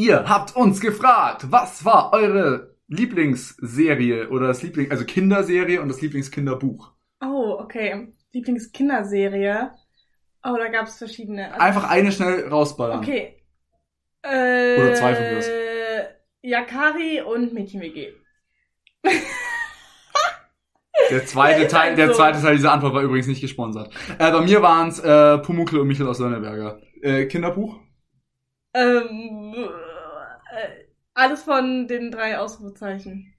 A: Ihr habt uns gefragt, was war eure Lieblingsserie oder das Liebling, also Kinderserie und das Lieblingskinderbuch?
B: Oh, okay. Lieblingskinderserie. Oh, da gab es verschiedene. Also-
A: Einfach eine schnell rausballern.
B: Okay. Äh,
A: Oder zwei von mir aus.
B: Yakari und Mädchen-WG.
A: Der zweite Teil,
B: halt
A: der zweite Teil dieser Antwort war übrigens nicht gesponsert. Äh, bei mir waren es äh, Pumuckl und Michael aus Lönneberger. Äh, Kinderbuch?
B: Ähm, äh, alles von den drei Ausrufezeichen.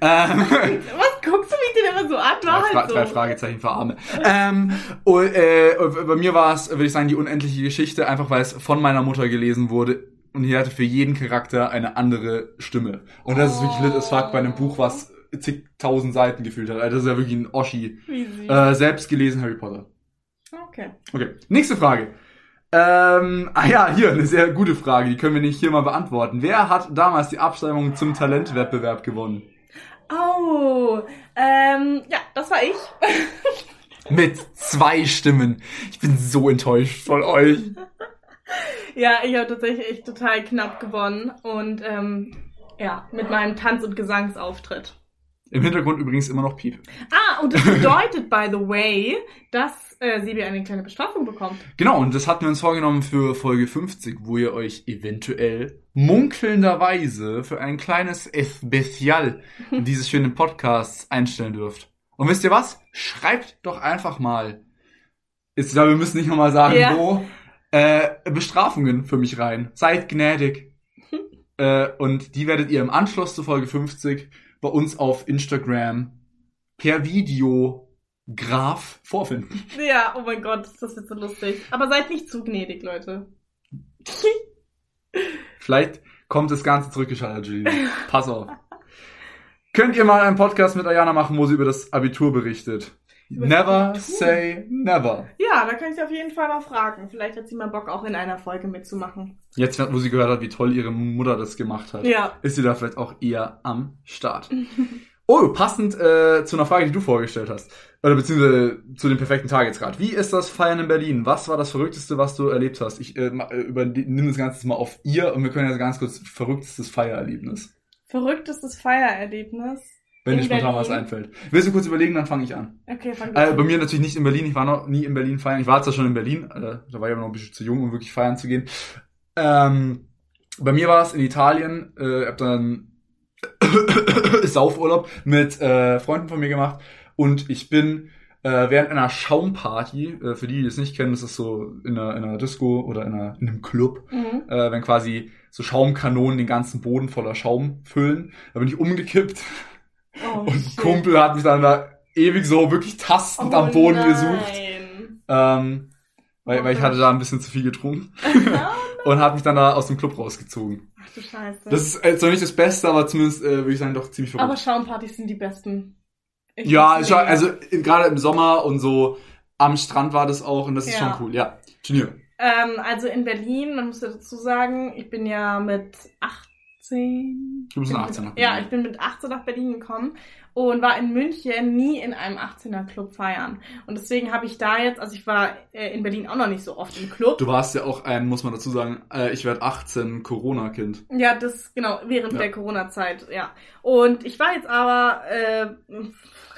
A: Ähm,
B: Was guckst du mich denn immer so an?
A: drei,
B: War
A: Fra
B: halt so.
A: drei Fragezeichen für Arme. ähm, und, äh, bei mir war es, würde ich sagen, die unendliche Geschichte, einfach weil es von meiner Mutter gelesen wurde. Und hier hatte für jeden Charakter eine andere Stimme. Und das ist wirklich lit as fuck bei einem Buch, was zigtausend Seiten gefühlt hat. Also das ist ja wirklich ein Oschi. Äh, selbst gelesen Harry Potter.
B: okay.
A: Okay, nächste Frage. Ähm, ah ja, hier, eine sehr gute Frage, die können wir nicht hier mal beantworten. Wer hat damals die Abstimmung zum Talentwettbewerb gewonnen?
B: Oh, ähm, ja, das war ich.
A: Mit zwei Stimmen. Ich bin so enttäuscht von euch.
B: ja, ich habe tatsächlich echt total knapp gewonnen und ähm, ja, mit meinem Tanz- und Gesangsauftritt.
A: Im Hintergrund übrigens immer noch Piep.
B: Ah, und das bedeutet, by the way, dass äh, Sebi eine kleine Bestrafung bekommt.
A: Genau, und das hatten wir uns vorgenommen für Folge 50, wo ihr euch eventuell munkelnderweise für ein kleines Especial dieses schönen Podcasts einstellen dürft. Und wisst ihr was? Schreibt doch einfach mal. Ist, glaube, wir müssen nicht nochmal sagen,
B: Ja.
A: wo. Äh, Bestrafungen für mich rein. Seid gnädig. äh, und die werdet ihr im Anschluss zu Folge 50 bei uns auf Instagram per Video Graph vorfinden.
B: Ja, oh mein Gott, das wird so lustig. Aber seid nicht zu gnädig, Leute.
A: Vielleicht kommt das Ganze zurückgeschaltet, Julie. Pass auf. Könnt ihr mal einen Podcast mit Ayana machen, wo sie über das Abitur berichtet?
B: Über
A: Never
B: Abitur?
A: say never.
B: Ja, da kann ich auf jeden Fall mal fragen. Vielleicht hat sie mal Bock, auch in einer Folge mitzumachen.
A: Jetzt, wo sie gehört hat, wie toll ihre Mutter das gemacht hat,
B: Ja.
A: ist sie da vielleicht auch eher am Start. Oh, passend äh, zu einer Frage, die du vorgestellt hast. Oder beziehungsweise zu dem perfekten Tag jetzt gerade. Wie ist das Feiern in Berlin? Was war das Verrückteste, was du erlebt hast? Ich äh, äh, übernehme das Ganze mal auf ihr und wir können ja ganz kurz verrücktestes Feiererlebnis.
B: Verrücktestes Feiererlebnis.
A: Wenn dir spontan
B: Berlin?
A: was einfällt. Willst du kurz überlegen, dann fange ich an.
B: Okay, fang
A: Äh,
B: an.
A: bei mir natürlich nicht in Berlin. Ich war noch nie in Berlin feiern. Ich war zwar schon in Berlin, äh, da war ich aber noch ein bisschen zu jung, um wirklich feiern zu gehen. Ähm, bei mir war es in Italien. Äh, hab dann Saufurlaub mit äh, Freunden von mir gemacht und ich bin äh, während einer Schaumparty, äh, für die, die es nicht kennen, das ist so in einer, in einer Disco oder in, einer, in einem Club,
B: Mhm.
A: äh, wenn quasi so Schaumkanonen den ganzen Boden voller Schaum füllen. Da bin ich umgekippt
B: Oh,
A: und ein. Kumpel hat mich dann da ewig so wirklich tastend
B: oh,
A: am Boden
B: nein.
A: gesucht. Ähm, weil,
B: Oh
A: weil ich
B: Gott.
A: hatte da ein bisschen zu viel getrunken und hat mich dann da aus dem Club rausgezogen.
B: Ach du Scheiße.
A: Das ist jetzt noch nicht das Beste, aber zumindest äh, würde ich sagen, doch ziemlich
B: Aber
A: verrückt.
B: Schaumpartys sind die besten. Ich
A: Ja,
B: mega.
A: also gerade im Sommer und so am Strand war das auch und das ist
B: Ja.
A: schon cool. Ja, Turnier.
B: Ähm, also in Berlin, man muss ja dazu sagen, ich bin ja mit 18.
A: Du bist
B: bin
A: ein 18er.
B: Mit, ja, ich bin mit 18 nach Berlin gekommen und war in München nie in einem 18er Club feiern. Und deswegen habe ich da jetzt, also ich war äh, in Berlin auch noch nicht so oft im Club.
A: Du warst ja auch ein, muss man dazu sagen, äh, ich werde 18 Corona-Kind.
B: Ja, das, genau, während
A: Ja.
B: der Corona-Zeit, ja. Und ich war jetzt aber, äh,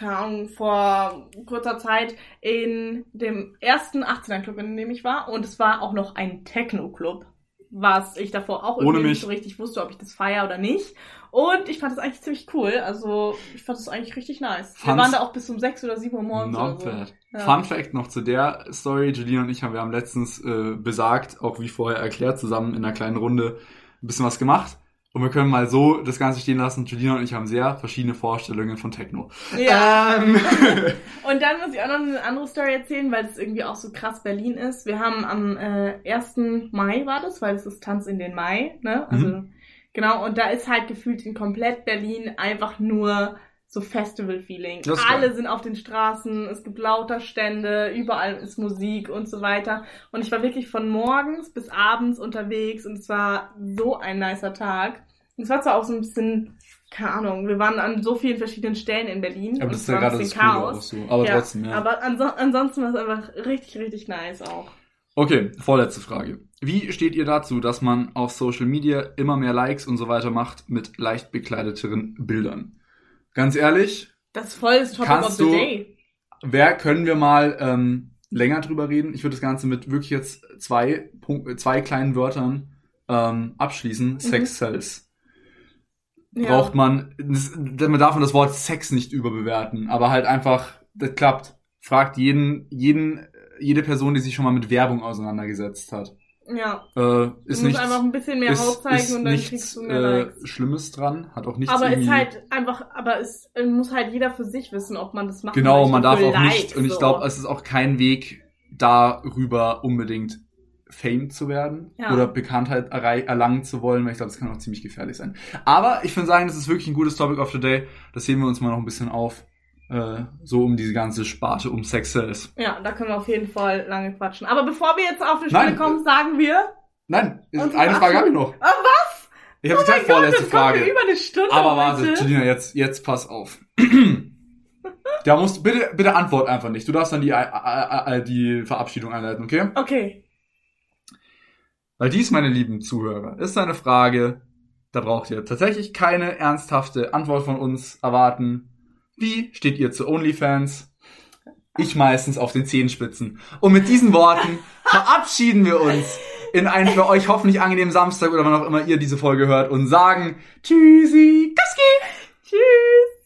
B: keine Ahnung, vor kurzer Zeit in dem ersten 18er-Club, in dem ich war. Und es war auch noch ein Techno-Club, was ich davor auch irgendwie nicht so richtig wusste, ob ich das feiere oder nicht. Und ich fand das eigentlich ziemlich cool. Also, ich fand das eigentlich richtig nice. Wir
A: Fand's-
B: waren da auch bis um 6 oder 7 Uhr morgens
A: Not
B: so.
A: bad.
B: Ja.
A: Fun Fact noch zu der Story. Julina und ich haben, wir haben letztens äh, besagt, auch wie vorher erklärt, zusammen in einer kleinen Runde ein bisschen was gemacht. Und wir können mal so das Ganze stehen lassen. Julina und ich haben sehr verschiedene Vorstellungen von Techno.
B: Ja.
A: Ähm,
B: Und dann muss ich auch noch eine andere Story erzählen, weil das irgendwie auch so krass Berlin ist. Wir haben am äh, 1. Mai war das, weil es ist Tanz in den Mai, ne? Also genau, und da ist halt gefühlt in komplett Berlin einfach nur so Festival-Feeling. Alle sind auf den Straßen, es gibt lauter Stände, überall ist Musik und so weiter. Und ich war wirklich von morgens bis abends unterwegs und es war so ein nicer Tag. Und es war zwar auch so ein bisschen, keine Ahnung, wir waren an so vielen verschiedenen Stellen in Berlin.
A: aber
B: und es
A: ist ja
B: war ein bisschen Chaos.
A: so. Aber
B: Ja,
A: trotzdem, ja.
B: Aber anso ansonsten war es einfach richtig, richtig nice auch.
A: Okay, vorletzte Frage. Wie steht ihr dazu, dass man auf Social Media immer mehr Likes und so weiter macht mit leicht bekleideteren Bildern? Ganz ehrlich,
B: Das ist voll das Topic of the
A: du-
B: Day.
A: wer können wir mal ähm, länger drüber reden? Ich würde das Ganze mit wirklich jetzt zwei, Punkt, äh, zwei kleinen Wörtern ähm, abschließen. Sex sells.
B: Ja.
A: Braucht man, das, man darf man das Wort Sex nicht überbewerten, aber halt einfach, das klappt. Fragt jeden, jeden, jede Person, die sich schon mal mit Werbung auseinandergesetzt hat.
B: Ja.
A: Äh,
B: Du
A: ist
B: musst
A: nichts,
B: einfach ein bisschen mehr
A: ist,
B: Haut zeigen
A: ist
B: und dann
A: nichts
B: kriegst du mehr
A: äh,
B: Likes.
A: Schlimmes dran, hat auch nichts
B: Aber ist halt einfach, aber es äh, muss halt jeder für sich wissen, ob man das macht.
A: Genau, man darf auch
B: Likes,
A: nicht, und ich
B: so.
A: glaube, es ist auch kein Weg, darüber unbedingt Fame zu werden
B: Ja.
A: oder Bekanntheit erlangen zu wollen, weil ich glaube, das kann auch ziemlich gefährlich sein. Aber ich würde sagen, das ist wirklich ein gutes Topic of the Day. Das heben wir uns mal noch ein bisschen auf äh, so um diese ganze Sparte um Sex Sales.
B: Ja, da können wir auf jeden Fall lange quatschen. Aber bevor wir jetzt auf die. Spiele kommen, sagen wir.
A: Nein, eine Frage habe ich noch.
B: Ah, was?
A: Ich habe
B: Oh
A: die
B: Gott,
A: vorletzte
B: wir
A: Frage.
B: über eine Stunde
A: Aber warte. Julina, jetzt, jetzt pass auf. Da musst du, bitte, bitte antwort einfach nicht. Du darfst dann die, äh, äh, äh, die Verabschiedung einleiten, okay?
B: Okay.
A: Weil dies, meine lieben Zuhörer, ist eine Frage, da braucht ihr tatsächlich keine ernsthafte Antwort von uns erwarten. Wie steht ihr zu OnlyFans? Ich meistens auf den Zehenspitzen. Und mit diesen Worten verabschieden wir uns in einen für euch hoffentlich angenehmen Samstag oder wann auch immer ihr diese Folge hört und sagen Tschüssi, Kaski!
B: Tschüss.